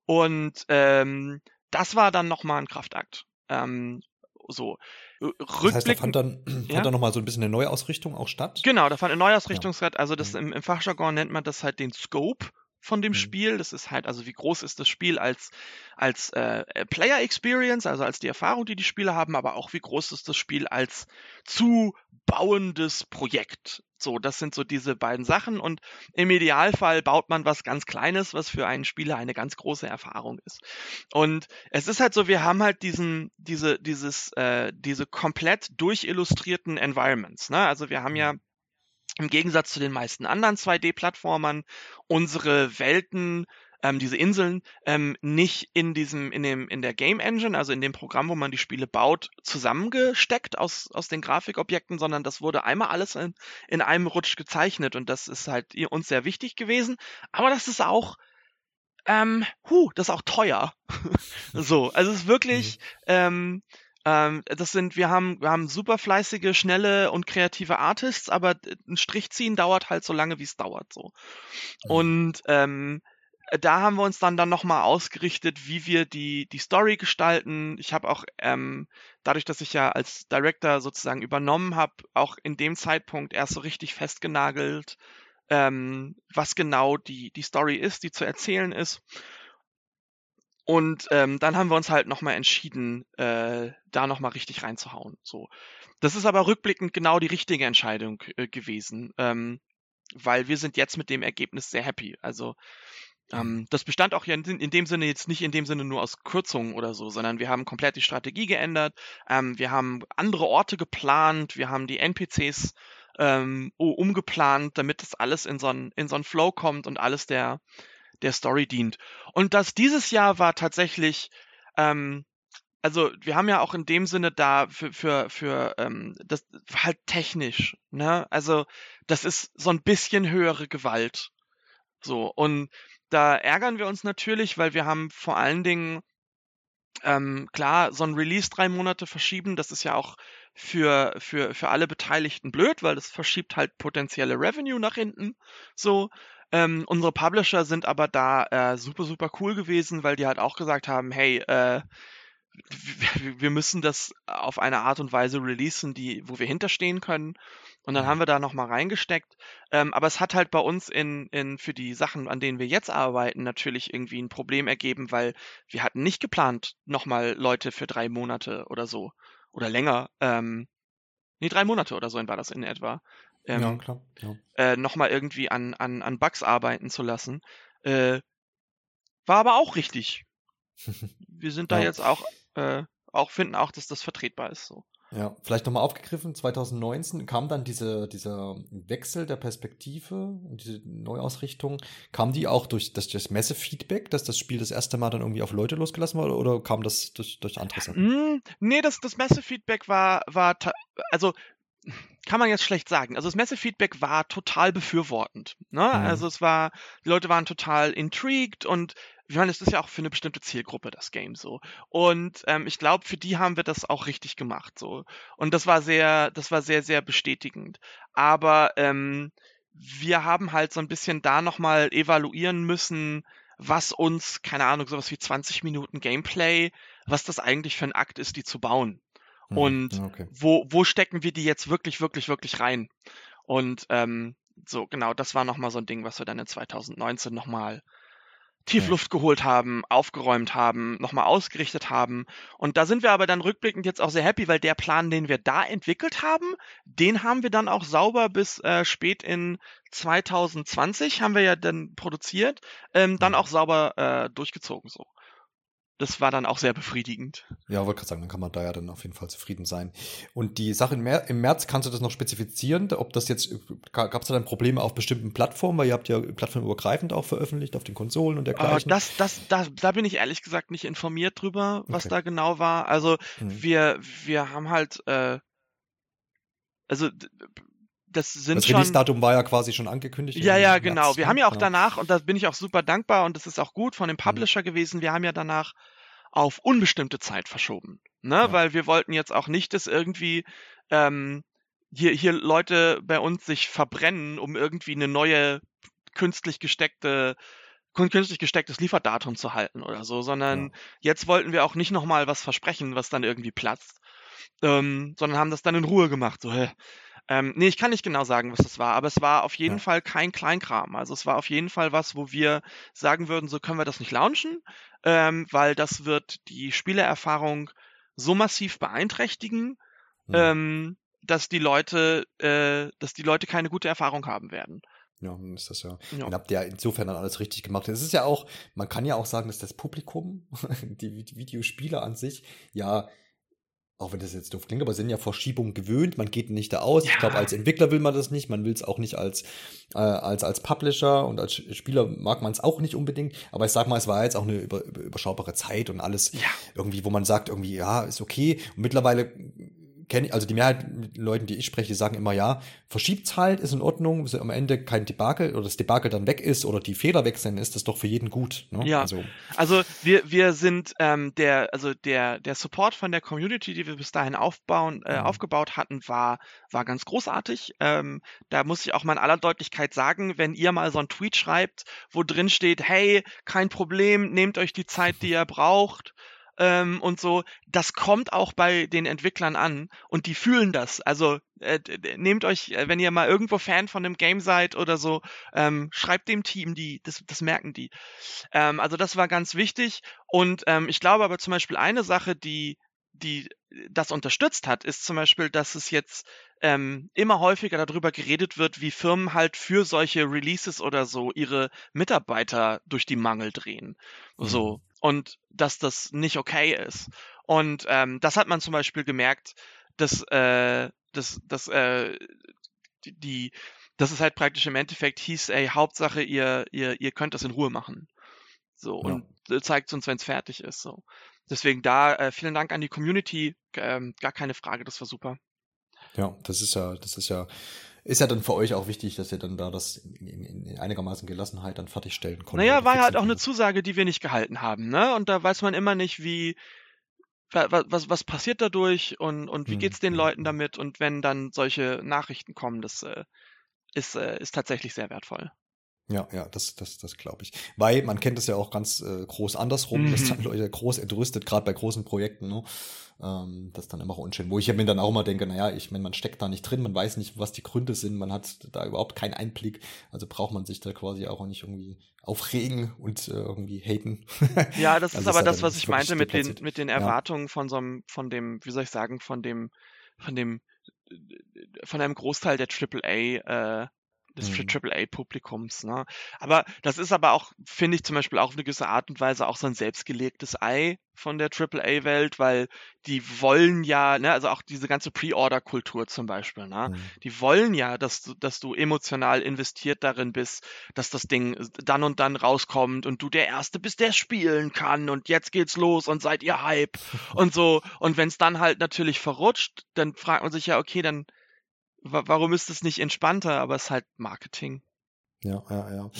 Und ähm, das war dann nochmal ein Kraftakt. Ähm, so. Rückblick, das heißt, da fand dann, fand ja? dann nochmal so ein bisschen eine Neuausrichtung auch statt? Genau, da fand eine Neuausrichtung ja. statt. Also das im, im Fachjargon nennt man das halt den Scope von dem mhm. Spiel. Das ist halt, also wie groß ist das Spiel als, als äh, Player Experience, also als die Erfahrung, die die Spieler haben, aber auch wie groß ist das Spiel als zu bauendes Projekt. So, das sind so diese beiden Sachen und im Idealfall baut man was ganz Kleines, was für einen Spieler eine ganz große Erfahrung ist. Und es ist halt so, wir haben halt diesen, diese, dieses, äh, diese komplett durchillustrierten Environments. Ne? Also wir haben ja mhm im Gegensatz zu den meisten anderen 2D-Plattformern unsere Welten, ähm, diese Inseln, ähm, nicht in diesem, in dem, in der Game Engine, also in dem Programm, wo man die Spiele baut, zusammengesteckt aus, aus den Grafikobjekten, sondern das wurde einmal alles in, in einem Rutsch gezeichnet und das ist halt uns sehr wichtig gewesen. Aber das ist auch, ähm, huh, das ist auch teuer. so, also es ist wirklich, mhm. ähm, ähm, das sind, wir haben, wir haben super fleißige, schnelle und kreative Artists, aber ein Strich ziehen dauert halt so lange, wie es dauert, so. Mhm. Und ähm, da haben wir uns dann dann nochmal ausgerichtet, wie wir die, die Story gestalten. Ich habe auch, ähm, dadurch, dass ich ja als Director sozusagen übernommen habe, auch in dem Zeitpunkt erst so richtig festgenagelt, ähm, was genau die, die Story ist, die zu erzählen ist. Und ähm, dann haben wir uns halt nochmal entschieden, äh, da nochmal richtig reinzuhauen. So. Das ist aber rückblickend genau die richtige Entscheidung äh, gewesen, ähm, weil wir sind jetzt mit dem Ergebnis sehr happy. Also ähm, das bestand auch ja in, in, dem Sinne jetzt nicht in dem Sinne nur aus Kürzungen oder so, sondern wir haben komplett die Strategie geändert, ähm, wir haben andere Orte geplant, wir haben die NPCs ähm, umgeplant, damit das alles in so einen in so Flow kommt und alles der der Story dient. Und das dieses Jahr war tatsächlich, ähm, also wir haben ja auch in dem Sinne da für, für, für ähm, das halt technisch, ne? Also das ist so ein bisschen höhere Gewalt. So, und da ärgern wir uns natürlich, weil wir haben vor allen Dingen ähm, klar, so ein Release drei Monate verschieben, das ist ja auch für, für, für alle Beteiligten blöd, weil das verschiebt halt potenzielle Revenue nach hinten. So. Ähm, unsere Publisher sind aber da äh, super, super cool gewesen, weil die halt auch gesagt haben, hey, äh, wir müssen das auf eine Art und Weise releasen, die, wo wir hinterstehen können. Und dann mhm. haben wir da nochmal reingesteckt. Ähm, aber es hat halt bei uns in, in, für die Sachen, an denen wir jetzt arbeiten, natürlich irgendwie ein Problem ergeben, weil wir hatten nicht geplant, nochmal Leute für drei Monate oder so oder länger, ähm, nee, drei Monate oder so war das in etwa, ähm, ja, klar. Ja. Äh, nochmal irgendwie an, an, an Bugs arbeiten zu lassen. Äh, war aber auch richtig. Wir sind da ja. jetzt auch, äh, auch finden auch, dass das vertretbar ist. So. Ja, vielleicht nochmal aufgegriffen, 2019 kam dann diese, dieser Wechsel der Perspektive und diese Neuausrichtung. Kam die auch durch das, das Messe-Feedback, dass das Spiel das erste Mal dann irgendwie auf Leute losgelassen wurde oder kam das durch, durch andere Sachen? Mm, nee, das, das Messe-Feedback war, war, also kann man jetzt schlecht sagen. Also das Messefeedback war total befürwortend. Ne? Mhm. Also es war, die Leute waren total intrigued und ich meine, es ist ja auch für eine bestimmte Zielgruppe das Game so. Und ähm, ich glaube, für die haben wir das auch richtig gemacht so. Und das war sehr, das war sehr, sehr bestätigend. Aber ähm, wir haben halt so ein bisschen da nochmal evaluieren müssen, was uns, keine Ahnung, sowas wie 20 Minuten Gameplay, was das eigentlich für ein Akt ist, die zu bauen. Hm, und okay. wo, wo stecken wir die jetzt wirklich, wirklich, wirklich rein? Und ähm, so, genau, das war nochmal so ein Ding, was wir dann in 2019 nochmal tief ja. Luft geholt haben, aufgeräumt haben, nochmal ausgerichtet haben. Und da sind wir aber dann rückblickend jetzt auch sehr happy, weil der Plan, den wir da entwickelt haben, den haben wir dann auch sauber bis äh, spät in 2020 haben wir ja dann produziert, ähm, dann hm. auch sauber äh, durchgezogen so. Das war dann auch sehr befriedigend. Ja, wollte gerade sagen, dann kann man da ja dann auf jeden Fall zufrieden sein. Und die Sache im, Mer im März, kannst du das noch spezifizieren, ob das jetzt, gab es da dann Probleme auf bestimmten Plattformen, weil ihr habt ja plattformübergreifend auch veröffentlicht, auf den Konsolen und dergleichen. Uh, das, das, das, da bin ich ehrlich gesagt nicht informiert drüber, was okay. da genau war. Also mhm. wir, wir haben halt, äh, also das sind das schon. Das Release-Datum war ja quasi schon angekündigt. Ja, ja, genau. März, wir haben ja auch genau. danach, und da bin ich auch super dankbar und das ist auch gut von dem mhm. Publisher mhm. gewesen, wir haben ja danach auf unbestimmte Zeit verschoben. Ne? Ja. Weil wir wollten jetzt auch nicht, dass irgendwie ähm, hier, hier Leute bei uns sich verbrennen, um irgendwie eine neue künstlich gesteckte künstlich gestecktes Lieferdatum zu halten oder so, sondern ja. jetzt wollten wir auch nicht nochmal was versprechen, was dann irgendwie platzt, ähm, sondern haben das dann in Ruhe gemacht. So, hä, ähm, nee, ich kann nicht genau sagen, was das war, aber es war auf jeden ja. Fall kein Kleinkram. Also es war auf jeden Fall was, wo wir sagen würden, so können wir das nicht launchen, ähm, weil das wird die Spielererfahrung so massiv beeinträchtigen, ja. ähm, dass die Leute, äh, dass die Leute keine gute Erfahrung haben werden. Ja, ist das ja. ja. Dann habt ihr insofern dann alles richtig gemacht. Es ist ja auch, man kann ja auch sagen, dass das Publikum, die, die Videospiele an sich, ja auch wenn das jetzt doof klingt, aber sind ja Verschiebungen gewöhnt, man geht nicht da aus. Ja. Ich glaube, als Entwickler will man das nicht, man will es auch nicht als, äh, als, als Publisher und als Spieler mag man es auch nicht unbedingt. Aber ich sag mal, es war jetzt auch eine über, überschaubare Zeit und alles ja. irgendwie, wo man sagt, irgendwie, ja, ist okay. Und mittlerweile kenne also die Mehrheit Leuten, die ich spreche, sagen immer ja, verschiebt's halt, ist in Ordnung, bis am Ende kein Debakel oder das Debakel dann weg ist oder die Fehler weg sind, ist das doch für jeden gut. Ne? Ja, also, also wir, wir sind ähm, der, also der, der Support von der Community, die wir bis dahin aufbauen, äh, mhm. aufgebaut hatten, war, war ganz großartig. Ähm, da muss ich auch mal in aller Deutlichkeit sagen, wenn ihr mal so einen Tweet schreibt, wo drin steht, hey, kein Problem, nehmt euch die Zeit, die ihr braucht, ähm, und so, das kommt auch bei den Entwicklern an und die fühlen das. Also äh, nehmt euch, äh, wenn ihr mal irgendwo Fan von einem Game seid oder so, ähm, schreibt dem Team die, das, das merken die. Ähm, also das war ganz wichtig und ähm, ich glaube aber zum Beispiel eine Sache, die die das unterstützt hat, ist zum Beispiel, dass es jetzt ähm, immer häufiger darüber geredet wird, wie Firmen halt für solche Releases oder so ihre Mitarbeiter durch die Mangel drehen. Mhm. So und dass das nicht okay ist. Und ähm, das hat man zum Beispiel gemerkt, dass, äh, dass, dass äh, die, dass es halt praktisch im Endeffekt hieß, ey, Hauptsache, ihr, ihr, ihr könnt das in Ruhe machen. So, ja. und zeigt uns, wenn es fertig ist. So. Deswegen da äh, vielen Dank an die Community. Ähm, gar keine Frage, das war super. Ja, das ist ja, das ist ja ist ja dann für euch auch wichtig, dass ihr dann da das in, in, in einigermaßen Gelassenheit dann fertigstellen konntet. Naja, war halt auch eine Zusage, die wir nicht gehalten haben, ne? Und da weiß man immer nicht, wie, was, was, was passiert dadurch und, und wie hm, geht's den Leuten damit und wenn dann solche Nachrichten kommen, das äh, ist, äh, ist tatsächlich sehr wertvoll. Ja, ja, das, das, das glaube ich. Weil man kennt es ja auch ganz äh, groß andersrum, mhm. dass dann Leute groß entrüstet, gerade bei großen Projekten, ne? ähm, das dann immer unschön. Wo ich mir dann auch immer denke, naja, ich meine, man steckt da nicht drin, man weiß nicht, was die Gründe sind, man hat da überhaupt keinen Einblick, also braucht man sich da quasi auch nicht irgendwie aufregen und äh, irgendwie haten. Ja, das also ist aber das, was ich meinte mit den, mit den Erwartungen ja. von so einem, von dem, wie soll ich sagen, von dem, von dem, von einem Großteil der AAA, äh, des mhm. AAA-Publikums. Ne? Aber das ist aber auch, finde ich zum Beispiel auch auf eine gewisse Art und Weise auch so ein selbstgelegtes Ei von der AAA-Welt, weil die wollen ja, ne, also auch diese ganze Pre-Order-Kultur zum Beispiel, ne, mhm. die wollen ja, dass du, dass du emotional investiert darin bist, dass das Ding dann und dann rauskommt und du der Erste bist, der spielen kann und jetzt geht's los und seid ihr Hype und so. Und wenn es dann halt natürlich verrutscht, dann fragt man sich ja, okay, dann warum ist es nicht entspannter, aber es ist halt Marketing. Ja, ja, ja.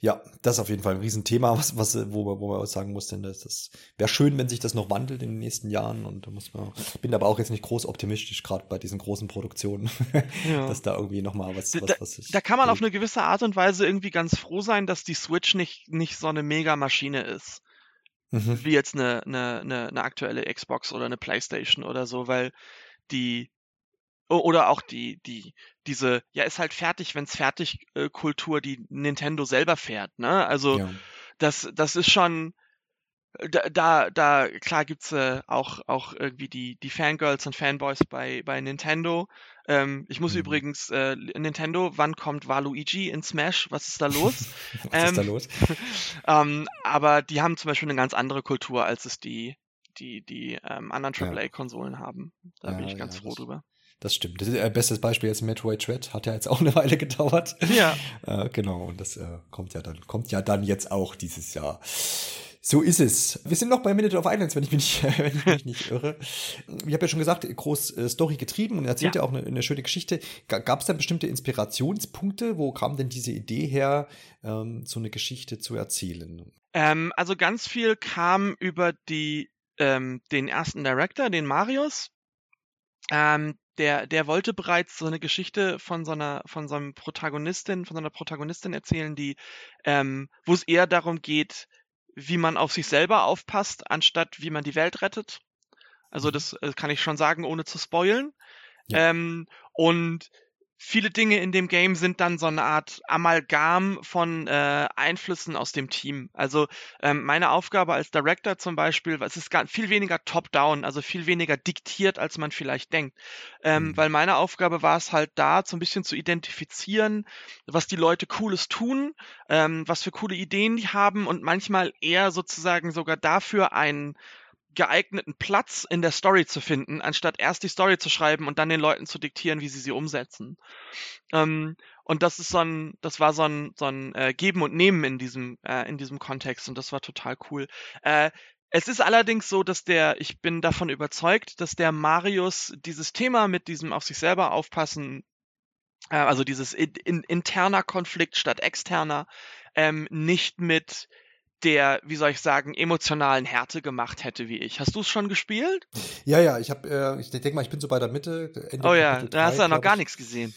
Ja, das ist auf jeden Fall ein Riesenthema, was, was, wo, wo man auch sagen muss, denn das, das wäre schön, wenn sich das noch wandelt in den nächsten Jahren. Und da muss man, bin aber auch jetzt nicht groß optimistisch, gerade bei diesen großen Produktionen, ja. dass da irgendwie nochmal was, was, was Da, da kann man auf eine gewisse Art und Weise irgendwie ganz froh sein, dass die Switch nicht, nicht so eine Mega-Maschine ist. Mhm. Wie jetzt eine, eine, eine, eine aktuelle Xbox oder eine Playstation oder so, weil die, oder auch die, die, diese, ja, ist halt fertig, wenn's fertig äh, Kultur, die Nintendo selber fährt, ne? Also, ja. das, das ist schon, da, da, da klar gibt's äh, auch, auch irgendwie die, die Fangirls und Fanboys bei, bei Nintendo. Ähm, ich muss mhm. übrigens, äh, Nintendo, wann kommt Waluigi in Smash? Was ist da los? Was ähm, ist da ähm, los? ähm, aber die haben zum Beispiel eine ganz andere Kultur, als es die, die, die ähm, anderen AAA-Konsolen haben. Da ja, bin ich ganz ja, froh drüber. Das stimmt. Das ist ein bestes Beispiel jetzt Metroid Dread. Hat ja jetzt auch eine Weile gedauert. Ja. äh, genau. Und das äh, kommt ja dann, kommt ja dann jetzt auch dieses Jahr. So ist es. Wir sind noch bei Minute of Islands, wenn ich mich nicht, wenn ich mich nicht irre. Ich habe ja schon gesagt, groß äh, Story getrieben und erzählt ja, ja auch eine, eine, schöne Geschichte. Gab es da bestimmte Inspirationspunkte? Wo kam denn diese Idee her, ähm, so eine Geschichte zu erzählen? Ähm, also ganz viel kam über die, ähm, den ersten Director, den Marius. Ähm, der, der wollte bereits so eine Geschichte von so einer, von so einem Protagonistin, von so einer Protagonistin erzählen, die, ähm, wo es eher darum geht, wie man auf sich selber aufpasst, anstatt wie man die Welt rettet. Also mhm. das äh, kann ich schon sagen, ohne zu spoilen. Ja. Ähm, und viele Dinge in dem Game sind dann so eine Art Amalgam von äh, Einflüssen aus dem Team. Also ähm, meine Aufgabe als Director zum Beispiel, es ist gar viel weniger top-down, also viel weniger diktiert, als man vielleicht denkt. Ähm, mhm. Weil meine Aufgabe war es halt da, so ein bisschen zu identifizieren, was die Leute Cooles tun, ähm, was für coole Ideen die haben und manchmal eher sozusagen sogar dafür ein geeigneten Platz in der Story zu finden, anstatt erst die Story zu schreiben und dann den Leuten zu diktieren, wie sie sie umsetzen. Ähm, und das ist so ein, das war so ein, so ein äh, Geben und Nehmen in diesem, äh, in diesem Kontext und das war total cool. Äh, es ist allerdings so, dass der, ich bin davon überzeugt, dass der Marius dieses Thema mit diesem auf sich selber aufpassen, äh, also dieses in, in, interner Konflikt statt externer, ähm, nicht mit der, wie soll ich sagen, emotionalen Härte gemacht hätte wie ich. Hast du es schon gespielt? Ja, ja, ich habe, äh, ich denke mal, ich bin so bei der Mitte. Ende oh ja, da hast du ja noch gar nichts gesehen.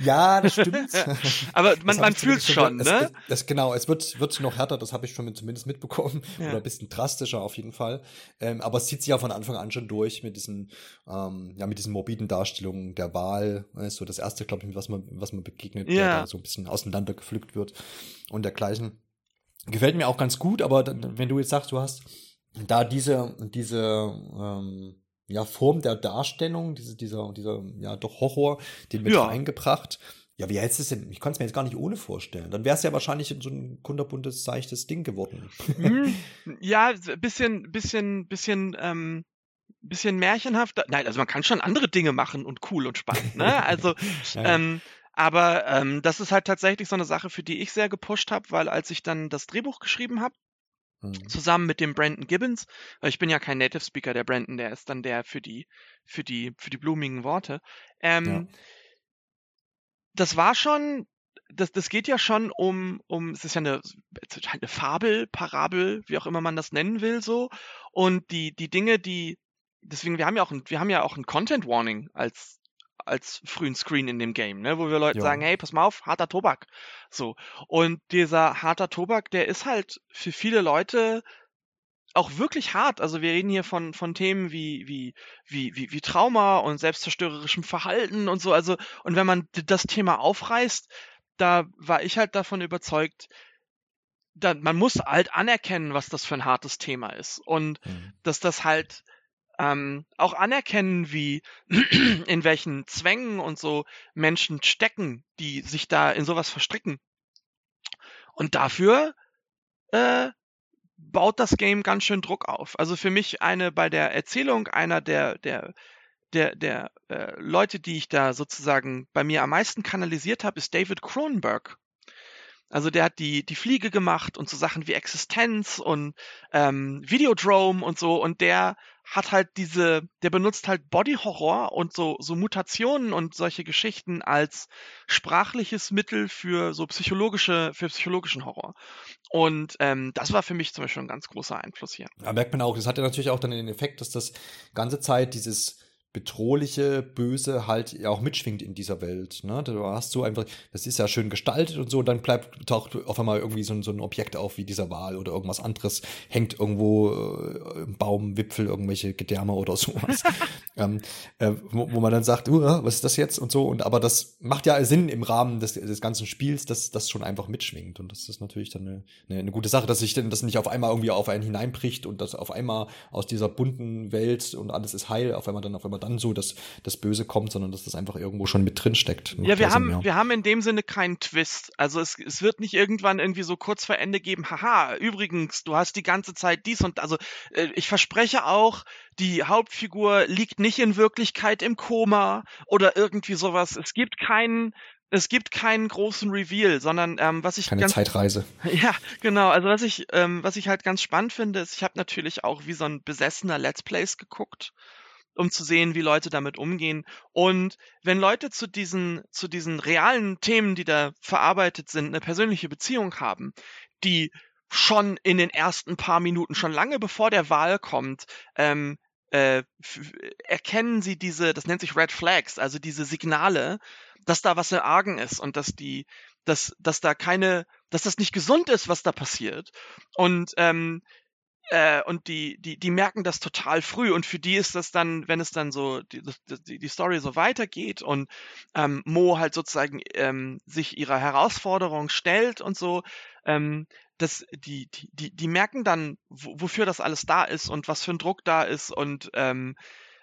Ja, das stimmt. Aber man, man fühlt schon, ne? Es, es, genau, es wird, wird noch härter, das habe ich schon zumindest mitbekommen. Ja. Oder ein bisschen drastischer auf jeden Fall. Ähm, aber es zieht sich ja von Anfang an schon durch mit diesen, ähm, ja, mit diesen morbiden Darstellungen der Wahl. Ist so das erste, glaube ich, was man, was man begegnet, ja. der da so ein bisschen auseinandergepflückt wird und dergleichen. Gefällt mir auch ganz gut, aber wenn du jetzt sagst, du hast da diese, diese ähm, ja, Form der Darstellung, diese, dieser, dieser, ja, doch Horror, den mit ja. reingebracht. Ja, wie hättest du es denn? Ich konnte es mir jetzt gar nicht ohne vorstellen. Dann wäre es ja wahrscheinlich so ein kunterbuntes, seichtes Ding geworden. Hm, ja, bisschen, bisschen, bisschen, ähm, bisschen märchenhafter. Nein, also man kann schon andere Dinge machen und cool und spannend, ne? Also, ähm, aber ähm, das ist halt tatsächlich so eine Sache, für die ich sehr gepusht habe, weil als ich dann das Drehbuch geschrieben habe, mhm. zusammen mit dem Brandon Gibbons, weil ich bin ja kein Native Speaker, der Brandon, der ist dann der für die, für die, für die blumigen Worte. Ähm, ja. Das war schon, das, das geht ja schon um, um, es ist ja eine, eine Fabel, Parabel, wie auch immer man das nennen will, so. Und die, die Dinge, die, deswegen, wir haben ja auch ein, wir haben ja auch ein Content Warning als als frühen Screen in dem Game, ne, wo wir Leuten jo. sagen, hey, pass mal auf, harter Tobak. So. Und dieser harter Tobak, der ist halt für viele Leute auch wirklich hart. Also wir reden hier von, von Themen wie, wie, wie, wie, wie Trauma und selbstzerstörerischem Verhalten und so. Also, und wenn man das Thema aufreißt, da war ich halt davon überzeugt, da, man muss halt anerkennen, was das für ein hartes Thema ist. Und mhm. dass das halt ähm, auch anerkennen, wie in welchen Zwängen und so Menschen stecken, die sich da in sowas verstricken. Und dafür äh, baut das Game ganz schön Druck auf. Also für mich eine bei der Erzählung einer der der der der äh, Leute, die ich da sozusagen bei mir am meisten kanalisiert habe, ist David Cronenberg. Also der hat die, die Fliege gemacht und so Sachen wie Existenz und ähm, Videodrome und so und der hat halt diese, der benutzt halt Body Horror und so, so Mutationen und solche Geschichten als sprachliches Mittel für so psychologische, für psychologischen Horror. Und ähm, das war für mich zum Beispiel ein ganz großer Einfluss hier. Ja, merkt man auch, das hat ja natürlich auch dann den Effekt, dass das ganze Zeit dieses bedrohliche, böse halt ja auch mitschwingt in dieser Welt. Ne? Du hast so einfach, das ist ja schön gestaltet und so, und dann bleibt, taucht auf einmal irgendwie so, so ein Objekt auf wie dieser Wal oder irgendwas anderes, hängt irgendwo äh, im Baumwipfel irgendwelche Gedärme oder sowas. ähm, äh, wo, wo, man dann sagt, uh, was ist das jetzt und so. Und aber das macht ja Sinn im Rahmen des, des ganzen Spiels, dass das schon einfach mitschwingt. Und das ist natürlich dann eine, eine, eine gute Sache, dass sich denn das nicht auf einmal irgendwie auf einen hineinbricht und dass auf einmal aus dieser bunten Welt und alles ist heil, auf einmal dann auf einmal dann so, dass das Böse kommt, sondern dass das einfach irgendwo schon mit drin steckt. Ja, wir haben, wir haben in dem Sinne keinen Twist. Also es, es wird nicht irgendwann irgendwie so kurz vor Ende geben, haha, übrigens, du hast die ganze Zeit dies und also äh, ich verspreche auch, die Hauptfigur liegt nicht in Wirklichkeit im Koma oder irgendwie sowas. Es gibt keinen es gibt keinen großen Reveal, sondern ähm, was ich keine ganz, Zeitreise. Ja, genau. Also was ich ähm, was ich halt ganz spannend finde, ist, ich habe natürlich auch wie so ein besessener Let's Plays geguckt um zu sehen, wie Leute damit umgehen. Und wenn Leute zu diesen, zu diesen realen Themen, die da verarbeitet sind, eine persönliche Beziehung haben, die schon in den ersten paar Minuten, schon lange bevor der Wahl kommt, ähm, äh, erkennen sie diese, das nennt sich Red Flags, also diese Signale, dass da was im Argen ist und dass die, dass, dass da keine, dass das nicht gesund ist, was da passiert. Und ähm, äh, und die, die, die merken das total früh und für die ist das dann, wenn es dann so die, die, die Story so weitergeht und ähm, Mo halt sozusagen ähm, sich ihrer Herausforderung stellt und so, ähm, das, die, die, die, die merken dann, wofür das alles da ist und was für ein Druck da ist. Und ähm,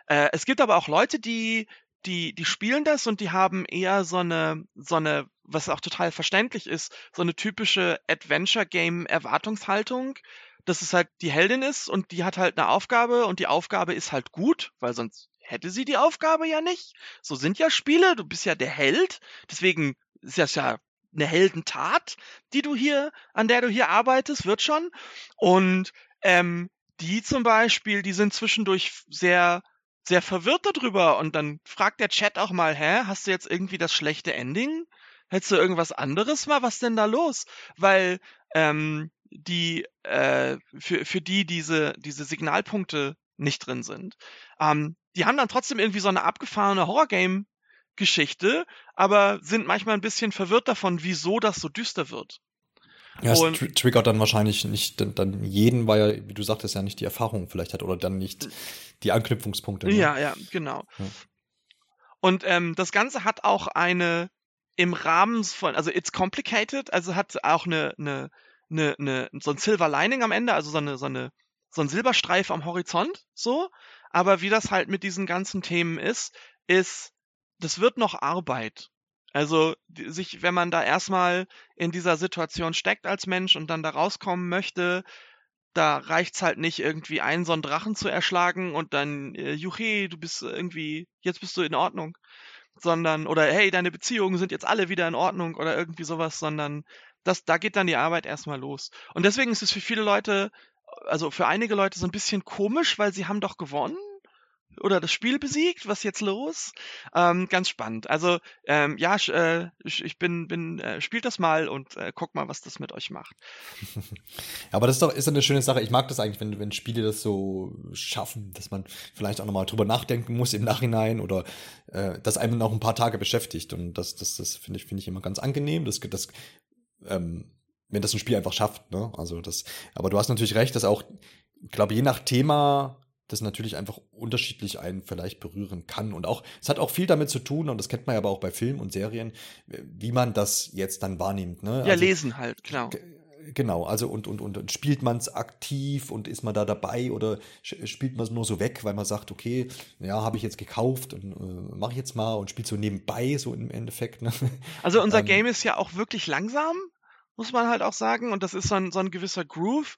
äh, es gibt aber auch Leute, die, die, die spielen das und die haben eher so eine, so eine, was auch total verständlich ist, so eine typische Adventure-Game-Erwartungshaltung dass es halt die Heldin ist und die hat halt eine Aufgabe und die Aufgabe ist halt gut, weil sonst hätte sie die Aufgabe ja nicht. So sind ja Spiele, du bist ja der Held, deswegen ist das ja eine Heldentat, die du hier, an der du hier arbeitest, wird schon. Und ähm, die zum Beispiel, die sind zwischendurch sehr sehr verwirrt darüber und dann fragt der Chat auch mal, hä, hast du jetzt irgendwie das schlechte Ending? Hättest du irgendwas anderes mal? Was denn da los? Weil ähm, die äh, für, für die diese, diese Signalpunkte nicht drin sind. Ähm, die haben dann trotzdem irgendwie so eine abgefahrene Horrorgame-Geschichte, aber sind manchmal ein bisschen verwirrt davon, wieso das so düster wird. Ja, es tr triggert dann wahrscheinlich nicht dann jeden, weil ja, wie du sagtest, ja nicht die Erfahrung vielleicht hat oder dann nicht die Anknüpfungspunkte. Ne? Ja, ja, genau. Ja. Und ähm, das Ganze hat auch eine im Rahmen von, also it's complicated, also hat auch eine, eine eine, eine, so ein Silver Lining am Ende, also so eine, so eine, so ein Silberstreif am Horizont, so. Aber wie das halt mit diesen ganzen Themen ist, ist, das wird noch Arbeit. Also sich, wenn man da erstmal in dieser Situation steckt als Mensch und dann da rauskommen möchte, da reicht's halt nicht irgendwie einen so einen Drachen zu erschlagen und dann äh, Juche, du bist irgendwie jetzt bist du in Ordnung, sondern oder hey, deine Beziehungen sind jetzt alle wieder in Ordnung oder irgendwie sowas, sondern das, da geht dann die Arbeit erstmal los. Und deswegen ist es für viele Leute, also für einige Leute so ein bisschen komisch, weil sie haben doch gewonnen oder das Spiel besiegt. Was jetzt los? Ähm, ganz spannend. Also ähm, ja, äh, ich bin, bin äh, spielt das mal und äh, guck mal, was das mit euch macht. Aber das ist doch ist eine schöne Sache. Ich mag das eigentlich, wenn wenn Spiele das so schaffen, dass man vielleicht auch nochmal drüber nachdenken muss im Nachhinein oder äh, das einem noch ein paar Tage beschäftigt. Und das das das finde ich finde ich immer ganz angenehm. Das das ähm, wenn das ein Spiel einfach schafft, ne? Also das, aber du hast natürlich recht, dass auch, ich glaube, je nach Thema das natürlich einfach unterschiedlich einen vielleicht berühren kann. Und auch, es hat auch viel damit zu tun, und das kennt man ja aber auch bei Filmen und Serien, wie man das jetzt dann wahrnimmt. Ne? Ja, also, lesen halt, genau. Genau, also und, und, und, und spielt man es aktiv und ist man da dabei oder spielt man es nur so weg, weil man sagt, okay, ja, habe ich jetzt gekauft und äh, mache ich jetzt mal und spielt so nebenbei, so im Endeffekt. Ne? Also unser ähm, Game ist ja auch wirklich langsam, muss man halt auch sagen, und das ist so ein, so ein gewisser Groove.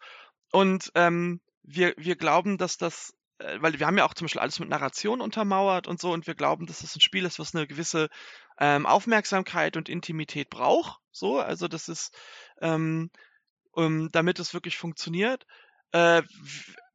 Und ähm, wir, wir glauben, dass das weil wir haben ja auch zum Beispiel alles mit Narration untermauert und so und wir glauben, dass das ein Spiel ist, was eine gewisse ähm, Aufmerksamkeit und Intimität braucht. So, also das ist, ähm, um, damit es wirklich funktioniert. Äh,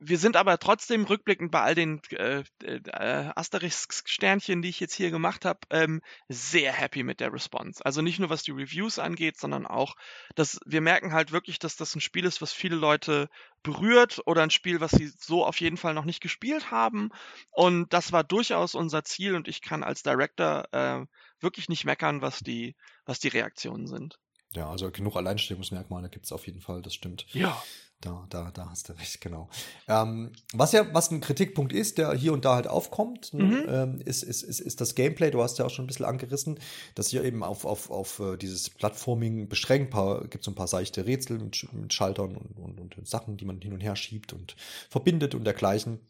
wir sind aber trotzdem rückblickend bei all den äh, äh, Asterix-Sternchen, die ich jetzt hier gemacht habe, ähm, sehr happy mit der Response. Also nicht nur was die Reviews angeht, sondern auch, dass wir merken halt wirklich, dass das ein Spiel ist, was viele Leute berührt oder ein Spiel, was sie so auf jeden Fall noch nicht gespielt haben. Und das war durchaus unser Ziel und ich kann als Director äh, wirklich nicht meckern, was die, was die Reaktionen sind. Ja, also genug Alleinstellungsmerkmale gibt es auf jeden Fall, das stimmt. Ja. Da, da, da hast du recht, genau. Ähm, was ja, was ein Kritikpunkt ist, der hier und da halt aufkommt, ne, mhm. ähm, ist, ist, ist, ist das Gameplay. Du hast ja auch schon ein bisschen angerissen, dass hier eben auf, auf, auf uh, dieses Plattforming beschränkt. Paar, gibt so ein paar seichte Rätsel mit, mit Schaltern und, und, und, Sachen, die man hin und her schiebt und verbindet und dergleichen.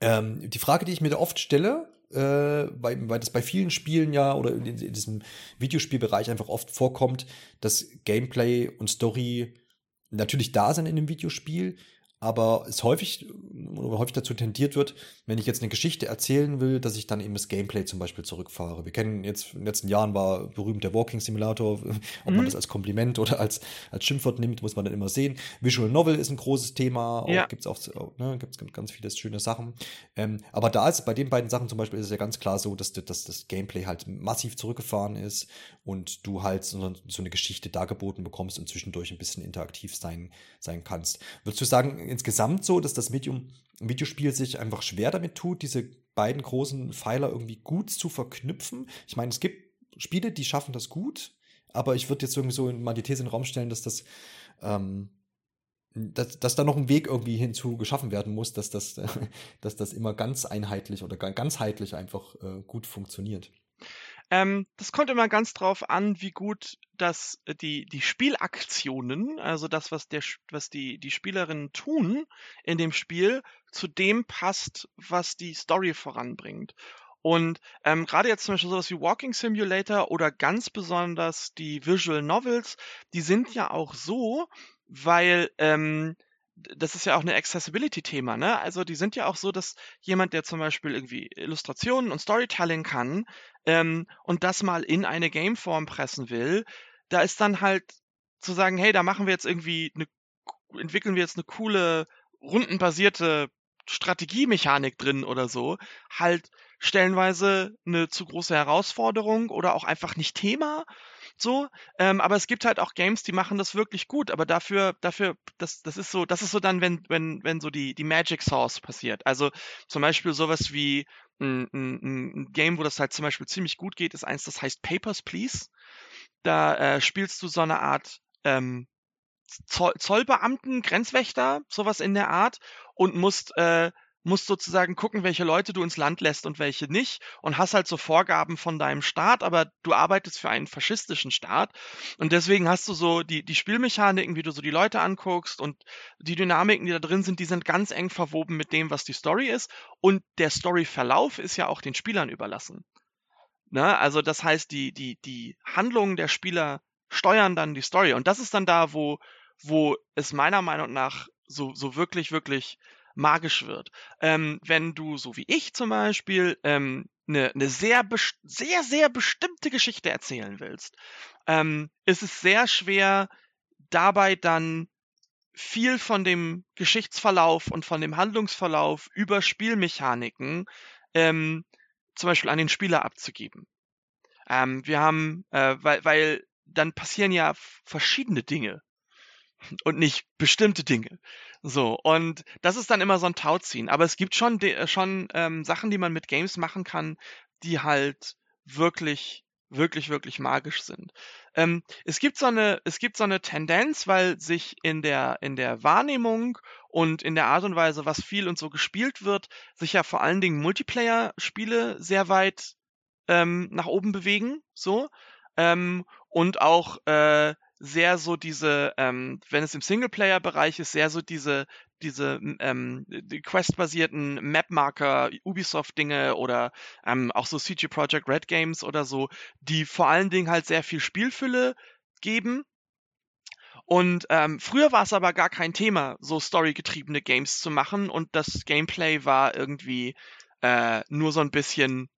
Ähm, die Frage, die ich mir da oft stelle, äh, weil, weil das bei vielen Spielen ja oder in, in diesem Videospielbereich einfach oft vorkommt, dass Gameplay und Story natürlich da sind in einem Videospiel, aber es häufig oder häufig dazu tendiert wird, wenn ich jetzt eine Geschichte erzählen will, dass ich dann eben das Gameplay zum Beispiel zurückfahre. Wir kennen jetzt in den letzten Jahren war berühmt der Walking Simulator, ob mhm. man das als Kompliment oder als, als Schimpfwort nimmt, muss man dann immer sehen. Visual Novel ist ein großes Thema, ja. gibt's auch, ne, gibt's ganz viele schöne Sachen. Ähm, aber da ist bei den beiden Sachen zum Beispiel ist es ja ganz klar so, dass, dass das Gameplay halt massiv zurückgefahren ist und du halt so, so eine Geschichte dargeboten bekommst und zwischendurch ein bisschen interaktiv sein, sein kannst. Würdest du sagen, insgesamt so, dass das Medium, Videospiel sich einfach schwer damit tut, diese beiden großen Pfeiler irgendwie gut zu verknüpfen. Ich meine, es gibt Spiele, die schaffen das gut, aber ich würde jetzt irgendwie so mal die These in den Raum stellen, dass das ähm, dass, dass da noch ein Weg irgendwie hinzu geschaffen werden muss, dass das, dass das immer ganz einheitlich oder ganzheitlich einfach äh, gut funktioniert. Ähm, das kommt immer ganz drauf an, wie gut das äh, die die Spielaktionen, also das, was der was die die Spielerinnen tun in dem Spiel, zu dem passt, was die Story voranbringt. Und ähm, gerade jetzt zum Beispiel sowas wie Walking Simulator oder ganz besonders die Visual Novels, die sind ja auch so, weil ähm, das ist ja auch eine Accessibility-Thema, ne? Also die sind ja auch so, dass jemand, der zum Beispiel irgendwie Illustrationen und Storytelling kann ähm, und das mal in eine Gameform pressen will, da ist dann halt zu sagen, hey, da machen wir jetzt irgendwie eine, entwickeln wir jetzt eine coole rundenbasierte Strategiemechanik drin oder so, halt stellenweise eine zu große Herausforderung oder auch einfach nicht Thema so. Ähm, aber es gibt halt auch Games, die machen das wirklich gut. Aber dafür, dafür, das, das ist so, das ist so dann, wenn, wenn, wenn so die, die Magic Source passiert. Also zum Beispiel sowas wie ein, ein, ein Game, wo das halt zum Beispiel ziemlich gut geht, ist eins, das heißt Papers, Please. Da äh, spielst du so eine Art ähm, Zoll Zollbeamten, Grenzwächter, sowas in der Art und musst äh, musst sozusagen gucken, welche Leute du ins Land lässt und welche nicht und hast halt so Vorgaben von deinem Staat, aber du arbeitest für einen faschistischen Staat und deswegen hast du so die, die Spielmechaniken, wie du so die Leute anguckst und die Dynamiken, die da drin sind, die sind ganz eng verwoben mit dem, was die Story ist und der Storyverlauf ist ja auch den Spielern überlassen. Ne? Also das heißt, die, die, die Handlungen der Spieler steuern dann die Story und das ist dann da, wo, wo es meiner Meinung nach so, so wirklich, wirklich magisch wird. Ähm, wenn du, so wie ich zum Beispiel, ähm, eine, eine sehr, sehr, sehr bestimmte Geschichte erzählen willst, ähm, ist es sehr schwer, dabei dann viel von dem Geschichtsverlauf und von dem Handlungsverlauf über Spielmechaniken ähm, zum Beispiel an den Spieler abzugeben. Ähm, wir haben, äh, weil, weil dann passieren ja verschiedene Dinge und nicht bestimmte Dinge. So, und das ist dann immer so ein Tauziehen. Aber es gibt schon, schon ähm, Sachen, die man mit Games machen kann, die halt wirklich, wirklich, wirklich magisch sind. Ähm, es gibt so eine, es gibt so eine Tendenz, weil sich in der, in der Wahrnehmung und in der Art und Weise, was viel und so gespielt wird, sich ja vor allen Dingen Multiplayer-Spiele sehr weit ähm, nach oben bewegen, so. Ähm, und auch äh, sehr so diese, ähm, wenn es im Singleplayer-Bereich ist, sehr so diese, diese ähm, Quest-basierten Map-Marker, Ubisoft-Dinge oder ähm, auch so CG Project Red Games oder so, die vor allen Dingen halt sehr viel Spielfülle geben. Und ähm, früher war es aber gar kein Thema, so storygetriebene Games zu machen und das Gameplay war irgendwie äh, nur so ein bisschen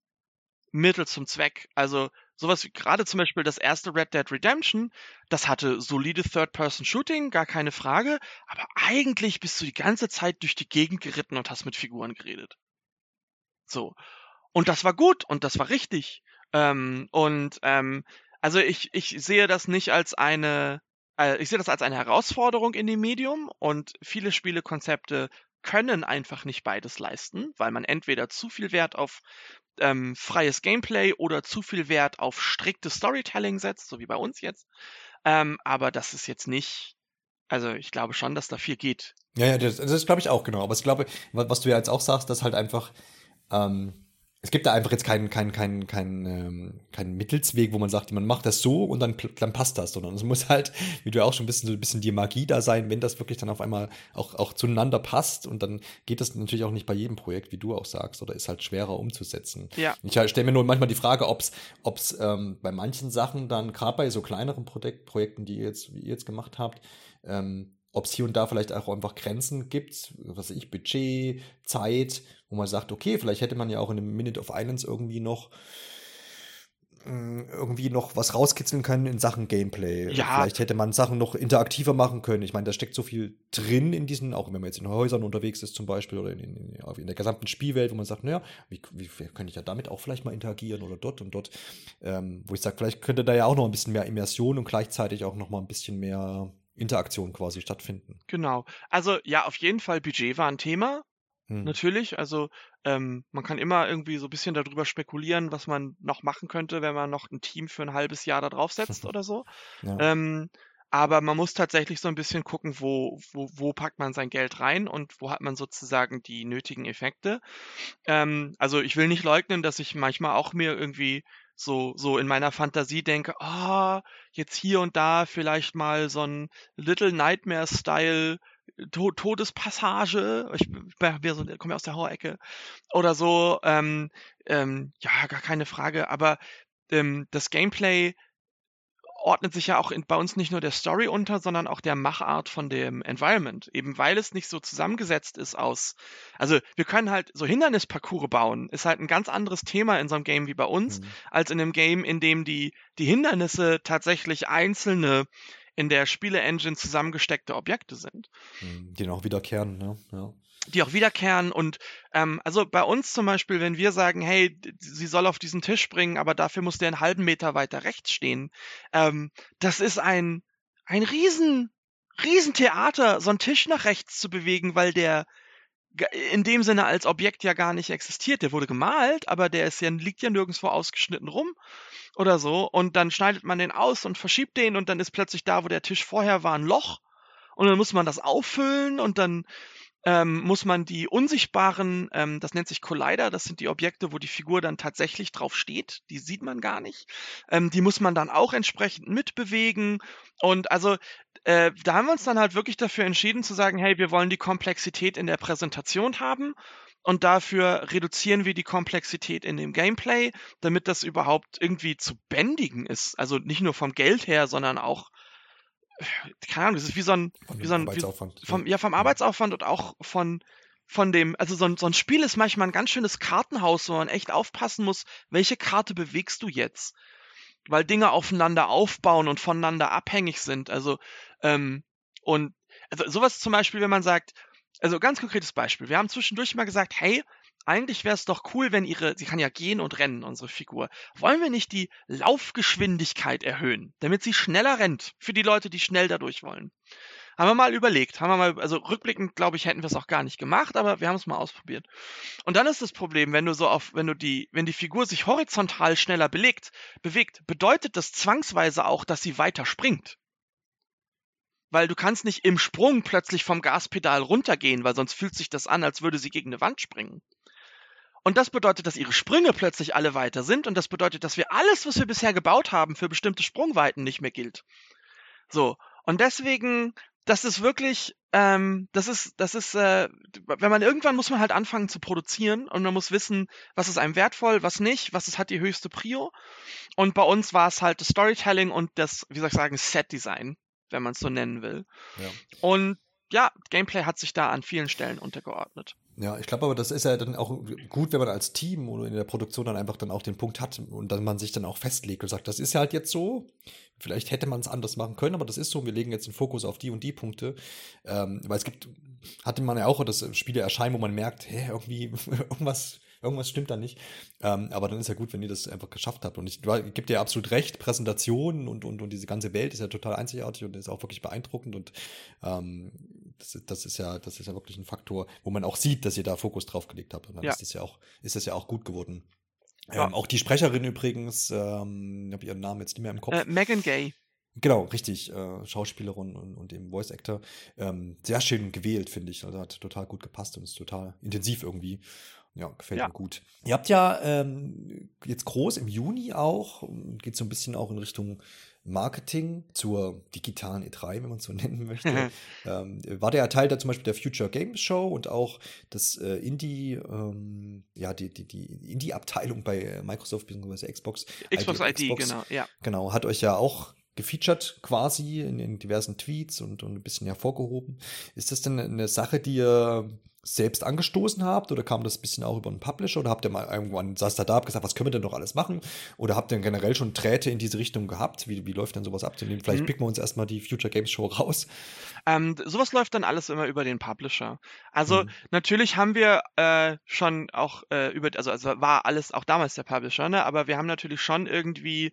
Mittel zum Zweck. Also Sowas wie gerade zum Beispiel das erste Red Dead Redemption, das hatte solide Third-Person-Shooting, gar keine Frage, aber eigentlich bist du die ganze Zeit durch die Gegend geritten und hast mit Figuren geredet. So. Und das war gut und das war richtig. Ähm, und ähm, also ich, ich sehe das nicht als eine, äh, ich sehe das als eine Herausforderung in dem Medium und viele Spielekonzepte können einfach nicht beides leisten, weil man entweder zu viel Wert auf ähm, freies Gameplay oder zu viel Wert auf striktes Storytelling setzt, so wie bei uns jetzt. Ähm, aber das ist jetzt nicht, also ich glaube schon, dass da viel geht. Ja, ja, das, das glaube ich auch, genau. Aber ich glaube, was du ja jetzt auch sagst, dass halt einfach ähm, es gibt da einfach jetzt keinen keinen keinen keinen ähm, keinen Mittelsweg, wo man sagt, man macht das so und dann dann passt das, sondern es muss halt, wie du ja auch schon ein bisschen so ein bisschen die Magie da sein, wenn das wirklich dann auf einmal auch auch zueinander passt und dann geht das natürlich auch nicht bei jedem Projekt, wie du auch sagst, oder ist halt schwerer umzusetzen. Ja. Ich stelle mir nur manchmal die Frage, ob es ob's, ähm, bei manchen Sachen dann gerade bei so kleineren Projek Projekten, die ihr jetzt wie ihr jetzt gemacht habt, ähm, ob es hier und da vielleicht auch einfach Grenzen gibt, was weiß ich, Budget, Zeit, wo man sagt, okay, vielleicht hätte man ja auch in einem Minute of Islands irgendwie noch mm, irgendwie noch was rauskitzeln können in Sachen Gameplay. Ja. Vielleicht hätte man Sachen noch interaktiver machen können. Ich meine, da steckt so viel drin in diesen, auch wenn man jetzt in Häusern unterwegs ist zum Beispiel oder in, in, in der gesamten Spielwelt, wo man sagt, naja, wie, wie, könnte ich ja damit auch vielleicht mal interagieren oder dort und dort, ähm, wo ich sage, vielleicht könnte da ja auch noch ein bisschen mehr Immersion und gleichzeitig auch noch mal ein bisschen mehr Interaktion quasi stattfinden. Genau. Also ja, auf jeden Fall Budget war ein Thema. Hm. Natürlich. Also ähm, man kann immer irgendwie so ein bisschen darüber spekulieren, was man noch machen könnte, wenn man noch ein Team für ein halbes Jahr da draufsetzt oder so. Ja. Ähm, aber man muss tatsächlich so ein bisschen gucken, wo, wo, wo packt man sein Geld rein und wo hat man sozusagen die nötigen Effekte. Ähm, also ich will nicht leugnen, dass ich manchmal auch mir irgendwie so, so in meiner Fantasie denke, ah, jetzt hier und da vielleicht mal so ein Little Nightmare-Style to Todespassage. Ich bin so, komme ja aus der Horror-Ecke. Oder so, ähm, ähm, ja, gar keine Frage. Aber ähm, das Gameplay ordnet sich ja auch in, bei uns nicht nur der Story unter, sondern auch der Machart von dem Environment. Eben weil es nicht so zusammengesetzt ist aus. Also wir können halt so Hindernisparcours bauen, ist halt ein ganz anderes Thema in so einem Game wie bei uns, mhm. als in einem Game, in dem die, die Hindernisse tatsächlich einzelne in der Spiele-Engine zusammengesteckte Objekte sind. Mhm, die noch wiederkehren, ne? Ja die auch wiederkehren und ähm, also bei uns zum Beispiel, wenn wir sagen, hey, sie soll auf diesen Tisch springen, aber dafür muss der einen halben Meter weiter rechts stehen, ähm, das ist ein ein riesen riesen Theater, so einen Tisch nach rechts zu bewegen, weil der in dem Sinne als Objekt ja gar nicht existiert. Der wurde gemalt, aber der ist ja, liegt ja nirgendwo ausgeschnitten rum oder so. Und dann schneidet man den aus und verschiebt den und dann ist plötzlich da, wo der Tisch vorher war, ein Loch. Und dann muss man das auffüllen und dann ähm, muss man die unsichtbaren, ähm, das nennt sich Collider, das sind die Objekte, wo die Figur dann tatsächlich drauf steht, die sieht man gar nicht. Ähm, die muss man dann auch entsprechend mitbewegen. Und also äh, da haben wir uns dann halt wirklich dafür entschieden zu sagen, hey, wir wollen die Komplexität in der Präsentation haben und dafür reduzieren wir die Komplexität in dem Gameplay, damit das überhaupt irgendwie zu bändigen ist. Also nicht nur vom Geld her, sondern auch keine Ahnung, das ist wie so ein, wie so ein Arbeitsaufwand. Wie, vom, ja, vom Arbeitsaufwand und auch von, von dem, also so ein, so ein Spiel ist manchmal ein ganz schönes Kartenhaus, wo man echt aufpassen muss, welche Karte bewegst du jetzt? Weil Dinge aufeinander aufbauen und voneinander abhängig sind. Also, ähm, und also sowas zum Beispiel, wenn man sagt, also ganz konkretes Beispiel, wir haben zwischendurch mal gesagt, hey, eigentlich wäre es doch cool, wenn ihre, sie kann ja gehen und rennen, unsere Figur. Wollen wir nicht die Laufgeschwindigkeit erhöhen, damit sie schneller rennt für die Leute, die schnell dadurch wollen? Haben wir mal überlegt, haben wir mal, also rückblickend glaube ich, hätten wir es auch gar nicht gemacht, aber wir haben es mal ausprobiert. Und dann ist das Problem, wenn du so auf, wenn du die, wenn die Figur sich horizontal schneller belegt, bewegt, bedeutet das zwangsweise auch, dass sie weiter springt weil du kannst nicht im Sprung plötzlich vom Gaspedal runtergehen, weil sonst fühlt sich das an, als würde sie gegen eine Wand springen. Und das bedeutet, dass ihre Sprünge plötzlich alle weiter sind und das bedeutet, dass wir alles, was wir bisher gebaut haben, für bestimmte Sprungweiten nicht mehr gilt. So. Und deswegen, das ist wirklich, ähm, das ist, das ist, äh, wenn man irgendwann muss man halt anfangen zu produzieren und man muss wissen, was ist einem wertvoll, was nicht, was ist, hat die höchste Prio. Und bei uns war es halt das Storytelling und das, wie soll ich sagen, Set-Design, wenn man es so nennen will. Ja. Und ja, Gameplay hat sich da an vielen Stellen untergeordnet. Ja, ich glaube aber, das ist ja dann auch gut, wenn man als Team oder in der Produktion dann einfach dann auch den Punkt hat und dann man sich dann auch festlegt und sagt, das ist ja halt jetzt so. Vielleicht hätte man es anders machen können, aber das ist so. Wir legen jetzt den Fokus auf die und die Punkte. Ähm, weil es gibt, hatte man ja auch, dass Spiele erscheinen, wo man merkt, hä, irgendwie irgendwas irgendwas stimmt da nicht. Ähm, aber dann ist ja gut, wenn ihr das einfach geschafft habt. Und ich, ich gebe dir absolut recht, Präsentationen und, und, und diese ganze Welt ist ja total einzigartig und ist auch wirklich beeindruckend. Und ähm, das, das, ist ja, das ist ja wirklich ein Faktor, wo man auch sieht, dass ihr da Fokus drauf gelegt habt. Und dann ja. ist das ja auch, ist das ja auch gut geworden. Ja. Ähm, auch die Sprecherin übrigens, ähm, habe ihren Namen jetzt nicht mehr im Kopf. Äh, Megan Gay. Genau, richtig, äh, Schauspielerin und, und eben Voice Actor. Ähm, sehr schön gewählt, finde ich. Also hat total gut gepasst und ist total intensiv irgendwie. Ja, gefällt ja. mir gut. Ihr habt ja ähm, jetzt groß im Juni auch, geht so ein bisschen auch in Richtung Marketing zur digitalen E3, wenn man es so nennen möchte. Mhm. ähm, war der Teil da zum Beispiel der Future Games Show und auch das äh, Indie, ähm, ja, die, die, die Indie-Abteilung bei Microsoft bzw. Xbox. Xbox ID, Xbox, genau, ja. Genau, hat euch ja auch gefeatured quasi in, in diversen Tweets und, und ein bisschen hervorgehoben. Ist das denn eine Sache, die ihr selbst angestoßen habt oder kam das ein bisschen auch über einen Publisher oder habt ihr mal irgendwann saß da da habt gesagt, was können wir denn noch alles machen oder habt ihr generell schon Drähte in diese Richtung gehabt? Wie, wie läuft denn sowas ab? Vielleicht mhm. picken wir uns erstmal die Future Games Show raus. Ähm, sowas läuft dann alles immer über den Publisher. Also mhm. natürlich haben wir äh, schon auch äh, über, also, also war alles auch damals der Publisher, ne? aber wir haben natürlich schon irgendwie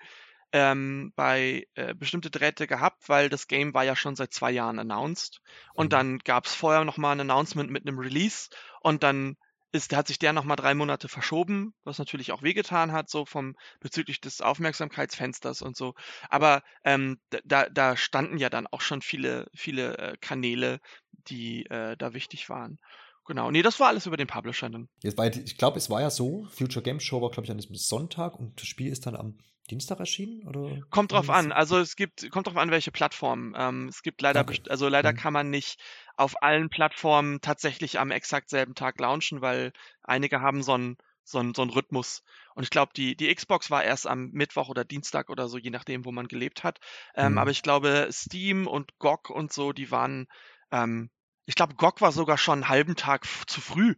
ähm, bei äh, bestimmte Drähte gehabt, weil das Game war ja schon seit zwei Jahren announced. Und mhm. dann gab es vorher nochmal ein Announcement mit einem Release und dann ist, hat sich der nochmal drei Monate verschoben, was natürlich auch wehgetan hat, so vom bezüglich des Aufmerksamkeitsfensters und so. Aber ähm, da, da standen ja dann auch schon viele, viele äh, Kanäle, die äh, da wichtig waren. Genau, nee, das war alles über den Publisher dann. Jetzt war, ich glaube, es war ja so, Future Game Show war, glaube ich, an diesem Sonntag und das Spiel ist dann am Dienstag erschienen? Oder? Kommt drauf an. Also es gibt, kommt drauf an, welche Plattform. Ähm, es gibt leider, okay. also leider mhm. kann man nicht auf allen Plattformen tatsächlich am exakt selben Tag launchen, weil einige haben so einen so einen, so einen Rhythmus. Und ich glaube, die, die Xbox war erst am Mittwoch oder Dienstag oder so, je nachdem, wo man gelebt hat. Ähm, mhm. Aber ich glaube, Steam und GOG und so, die waren ähm, ich glaube, GOG war sogar schon einen halben Tag zu früh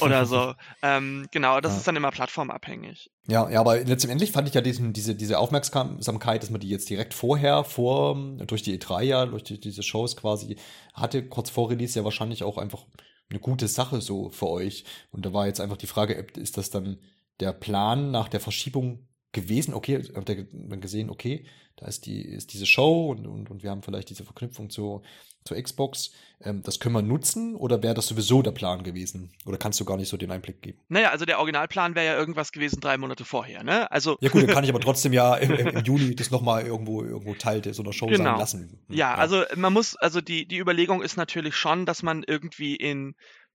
oder so. ähm, genau, das ja. ist dann immer plattformabhängig. Ja, ja, aber letztendlich fand ich ja diesen, diese, diese Aufmerksamkeit, dass man die jetzt direkt vorher, vor, durch die E3 ja, durch die, diese Shows quasi hatte, kurz vor Release ja wahrscheinlich auch einfach eine gute Sache so für euch. Und da war jetzt einfach die Frage, ist das dann der Plan nach der Verschiebung gewesen? Okay, habt ihr dann gesehen, okay, da ist die, ist diese Show und, und, und wir haben vielleicht diese Verknüpfung zu, zur Xbox. Ähm, das können wir nutzen oder wäre das sowieso der Plan gewesen? Oder kannst du gar nicht so den Einblick geben? Naja, also der Originalplan wäre ja irgendwas gewesen drei Monate vorher, ne? Also ja gut, dann kann ich aber trotzdem ja im, im Juli das nochmal irgendwo, irgendwo Teil so einer Show genau. sein lassen. Hm, ja, ja, also man muss, also die, die Überlegung ist natürlich schon, dass man irgendwie in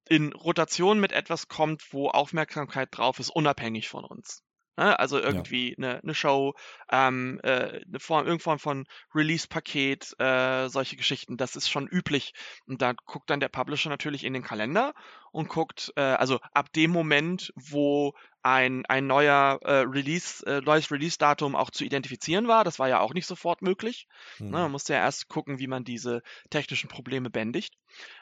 in Rotation mit etwas kommt, wo Aufmerksamkeit drauf ist, unabhängig von uns. Ne? Also irgendwie eine ja. ne Show, ähm, äh, eine Form, irgendeine Form von Release-Paket, äh, solche Geschichten. Das ist schon üblich. Und da guckt dann der Publisher natürlich in den Kalender und guckt, äh, also ab dem Moment, wo ein, ein neuer äh, Release, äh, neues Release-Datum auch zu identifizieren war. Das war ja auch nicht sofort möglich. Mhm. man musste ja erst gucken, wie man diese technischen Probleme bändigt.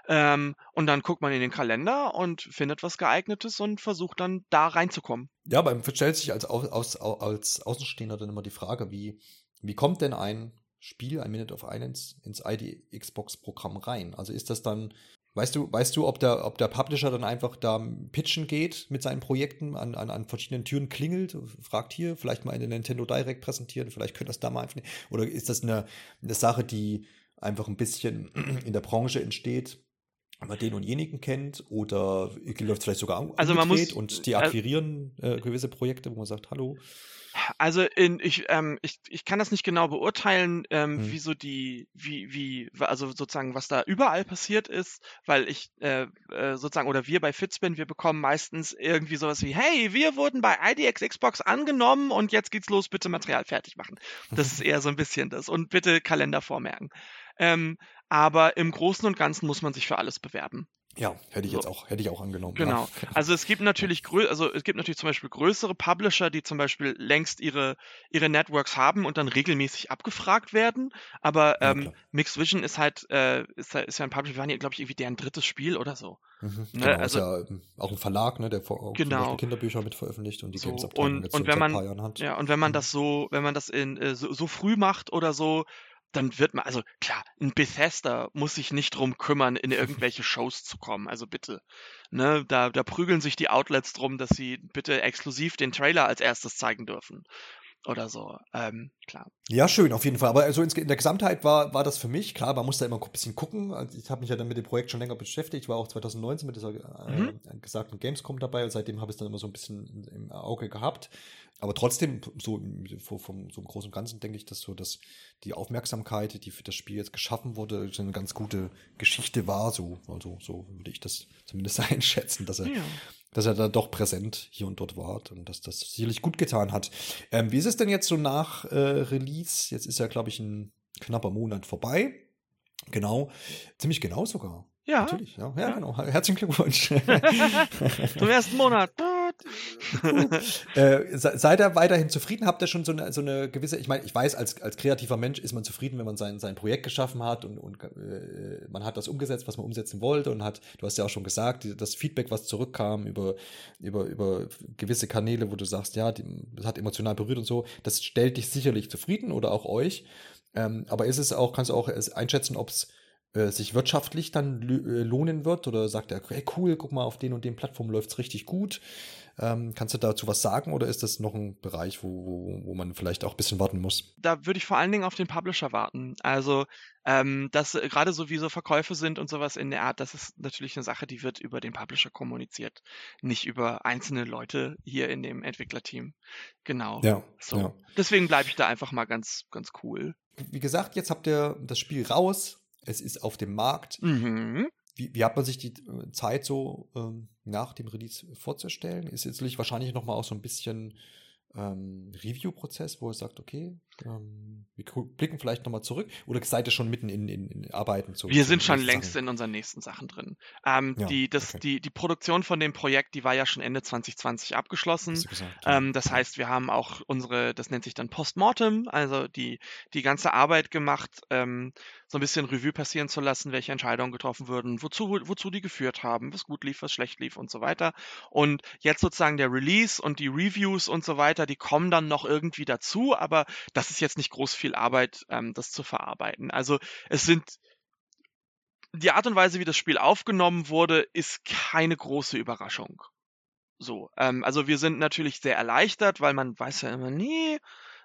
Ähm, und dann guckt man in den Kalender und findet was geeignetes und versucht dann da reinzukommen. Ja, aber stellt sich als, aus, als Außenstehender dann immer die Frage, wie, wie kommt denn ein Spiel, ein Minute of Islands, ins ID Xbox-Programm rein? Also ist das dann Weißt du, weißt du, ob der, ob der Publisher dann einfach da pitchen geht mit seinen Projekten, an, an, an verschiedenen Türen klingelt, fragt hier, vielleicht mal in den Nintendo Direct präsentieren, vielleicht könnte das da mal einfach. Oder ist das eine, eine Sache, die einfach ein bisschen in der Branche entsteht, wenn man den und jenigen kennt, oder läuft es vielleicht sogar also man muss, und die akquirieren äh, gewisse Projekte, wo man sagt, hallo. Also in, ich, ähm, ich, ich kann das nicht genau beurteilen, ähm, hm. wie so die, wie, wie, also sozusagen, was da überall passiert ist, weil ich äh, äh, sozusagen, oder wir bei Fitspin, wir bekommen meistens irgendwie sowas wie, hey, wir wurden bei IDX Xbox angenommen und jetzt geht's los, bitte Material fertig machen. Das ist eher so ein bisschen das. Und bitte Kalender vormerken. Ähm, aber im Großen und Ganzen muss man sich für alles bewerben. Ja, hätte ich so. jetzt auch, hätte ich auch angenommen. Genau. Ja. Also es gibt natürlich grö also es gibt natürlich zum Beispiel größere Publisher, die zum Beispiel längst ihre, ihre Networks haben und dann regelmäßig abgefragt werden. Aber ähm, ja, Mixed Vision ist halt, äh, ist, ist ja ein Publisher, wir waren ja, glaube ich, irgendwie deren drittes Spiel oder so. Mhm, ne? Genau, also, ist ja ähm, auch ein Verlag, ne, der vor, genau. Kinderbücher mit veröffentlicht und die so, Games-Abteilung jetzt und wenn man, Ja, und wenn man mhm. das so, wenn man das in äh, so, so früh macht oder so, dann wird man, also klar, ein Bethesda muss sich nicht drum kümmern, in irgendwelche Shows zu kommen. Also bitte. Ne, da, da prügeln sich die Outlets drum, dass sie bitte exklusiv den Trailer als erstes zeigen dürfen oder so. Ähm, klar. Ja, schön, auf jeden Fall. Aber also in der Gesamtheit war, war das für mich, klar, man muss da immer ein bisschen gucken. Also ich habe mich ja dann mit dem Projekt schon länger beschäftigt. Ich war auch 2019 mit dieser mhm. äh, gesagten Gamescom dabei und seitdem habe ich es dann immer so ein bisschen im Auge gehabt. Aber trotzdem, so vom, so im Großen und Ganzen denke ich, dass so, dass die Aufmerksamkeit, die für das Spiel jetzt geschaffen wurde, eine ganz gute Geschichte war. So, also so würde ich das zumindest einschätzen, dass er ja dass er da doch präsent hier und dort war und dass das sicherlich gut getan hat. Ähm, wie ist es denn jetzt so nach äh, Release? Jetzt ist ja, glaube ich, ein knapper Monat vorbei. Genau, ziemlich genau sogar. Ja. Natürlich, ja. Ja, ja. genau. Herzlichen Glückwunsch. Zum ersten Monat. äh, seid ihr weiterhin zufrieden? Habt ihr schon so eine, so eine gewisse, ich meine, ich weiß, als, als kreativer Mensch ist man zufrieden, wenn man sein, sein Projekt geschaffen hat und, und äh, man hat das umgesetzt, was man umsetzen wollte und hat, du hast ja auch schon gesagt, das Feedback, was zurückkam über, über, über gewisse Kanäle, wo du sagst, ja, die, das hat emotional berührt und so, das stellt dich sicherlich zufrieden oder auch euch. Ähm, aber ist es auch, kannst du auch einschätzen, ob es äh, sich wirtschaftlich dann äh, lohnen wird oder sagt er, hey cool, guck mal, auf den und den Plattformen läuft's richtig gut. Ähm, kannst du dazu was sagen oder ist das noch ein Bereich, wo, wo, wo man vielleicht auch ein bisschen warten muss? Da würde ich vor allen Dingen auf den Publisher warten. Also, ähm, dass äh, gerade so wie so Verkäufe sind und sowas in der Art, das ist natürlich eine Sache, die wird über den Publisher kommuniziert, nicht über einzelne Leute hier in dem Entwicklerteam. Genau. Ja. So. Ja. Deswegen bleibe ich da einfach mal ganz, ganz cool. Wie gesagt, jetzt habt ihr das Spiel raus es ist auf dem Markt. Mhm. Wie, wie hat man sich die äh, Zeit so ähm, nach dem Release vorzustellen? Ist jetzt wahrscheinlich noch mal auch so ein bisschen ähm, Review-Prozess, wo er sagt, okay, ähm, wir blicken vielleicht nochmal zurück oder seid ihr schon mitten in, in, in Arbeiten? Zu, wir sind schon längst Sachen? in unseren nächsten Sachen drin. Ähm, ja, die, das, okay. die, die Produktion von dem Projekt, die war ja schon Ende 2020 abgeschlossen. Gesagt, ja. ähm, das heißt, wir haben auch unsere, das nennt sich dann Postmortem, also die, die ganze Arbeit gemacht, ähm, so ein bisschen Revue passieren zu lassen, welche Entscheidungen getroffen wurden, wozu, wozu die geführt haben, was gut lief, was schlecht lief und so weiter. Und jetzt sozusagen der Release und die Reviews und so weiter, die kommen dann noch irgendwie dazu, aber das ist jetzt nicht groß viel Arbeit, ähm, das zu verarbeiten. Also es sind die Art und Weise, wie das Spiel aufgenommen wurde, ist keine große Überraschung. So, ähm, also wir sind natürlich sehr erleichtert, weil man weiß ja immer, nee,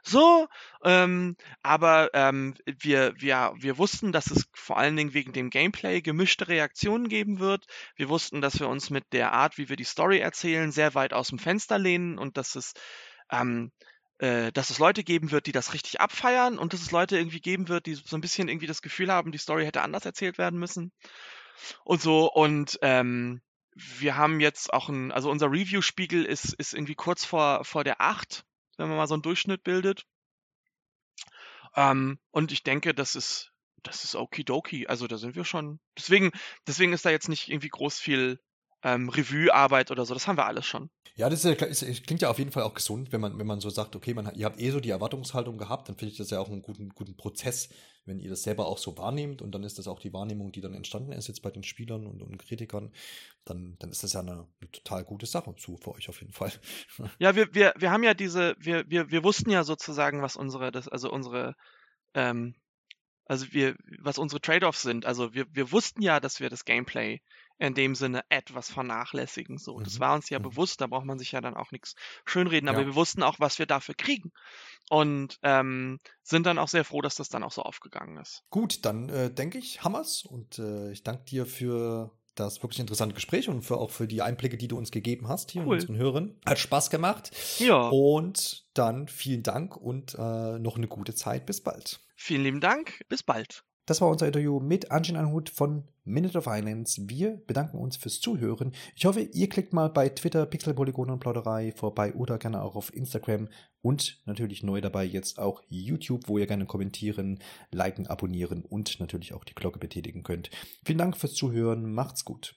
so, ähm, aber ähm, wir, wir, wir wussten, dass es vor allen Dingen wegen dem Gameplay gemischte Reaktionen geben wird. Wir wussten, dass wir uns mit der Art, wie wir die Story erzählen, sehr weit aus dem Fenster lehnen und dass es ähm, äh, dass es Leute geben wird, die das richtig abfeiern und dass es Leute irgendwie geben wird, die so ein bisschen irgendwie das Gefühl haben, die Story hätte anders erzählt werden müssen. Und so, und ähm, wir haben jetzt auch ein, also unser Review-Spiegel ist, ist irgendwie kurz vor, vor der 8 wenn man mal so einen Durchschnitt bildet. Ähm, und ich denke, das ist, das ist okidoki. Also da sind wir schon. Deswegen, deswegen ist da jetzt nicht irgendwie groß viel ähm, Revue-Arbeit oder so. Das haben wir alles schon. Ja, das ist, ist, klingt ja auf jeden Fall auch gesund, wenn man, wenn man so sagt, okay, man, ihr habt eh so die Erwartungshaltung gehabt, dann finde ich das ja auch einen guten, guten Prozess, wenn ihr das selber auch so wahrnehmt und dann ist das auch die Wahrnehmung, die dann entstanden ist jetzt bei den Spielern und, und Kritikern, dann, dann ist das ja eine, eine total gute Sache so für euch auf jeden Fall. Ja, wir, wir, wir haben ja diese, wir, wir, wir wussten ja sozusagen, was unsere, das, also unsere, ähm, also wir, was unsere Trade-offs sind. Also wir, wir wussten ja, dass wir das Gameplay in dem Sinne etwas vernachlässigen. So, mhm. das war uns ja mhm. bewusst, da braucht man sich ja dann auch nichts schönreden, aber ja. wir wussten auch, was wir dafür kriegen. Und ähm, sind dann auch sehr froh, dass das dann auch so aufgegangen ist. Gut, dann äh, denke ich, Hammers und äh, ich danke dir für das wirklich interessante Gespräch und für, auch für die Einblicke, die du uns gegeben hast hier cool. unseren Hörern. Hat Spaß gemacht. Ja. Und dann vielen Dank und äh, noch eine gute Zeit. Bis bald. Vielen lieben Dank. Bis bald. Das war unser Interview mit Anjin Anhut von Minute of Islands. Wir bedanken uns fürs Zuhören. Ich hoffe, ihr klickt mal bei Twitter, Pixel, Polygon und Plauderei vorbei oder gerne auch auf Instagram und natürlich neu dabei jetzt auch YouTube, wo ihr gerne kommentieren, liken, abonnieren und natürlich auch die Glocke betätigen könnt. Vielen Dank fürs Zuhören. Macht's gut.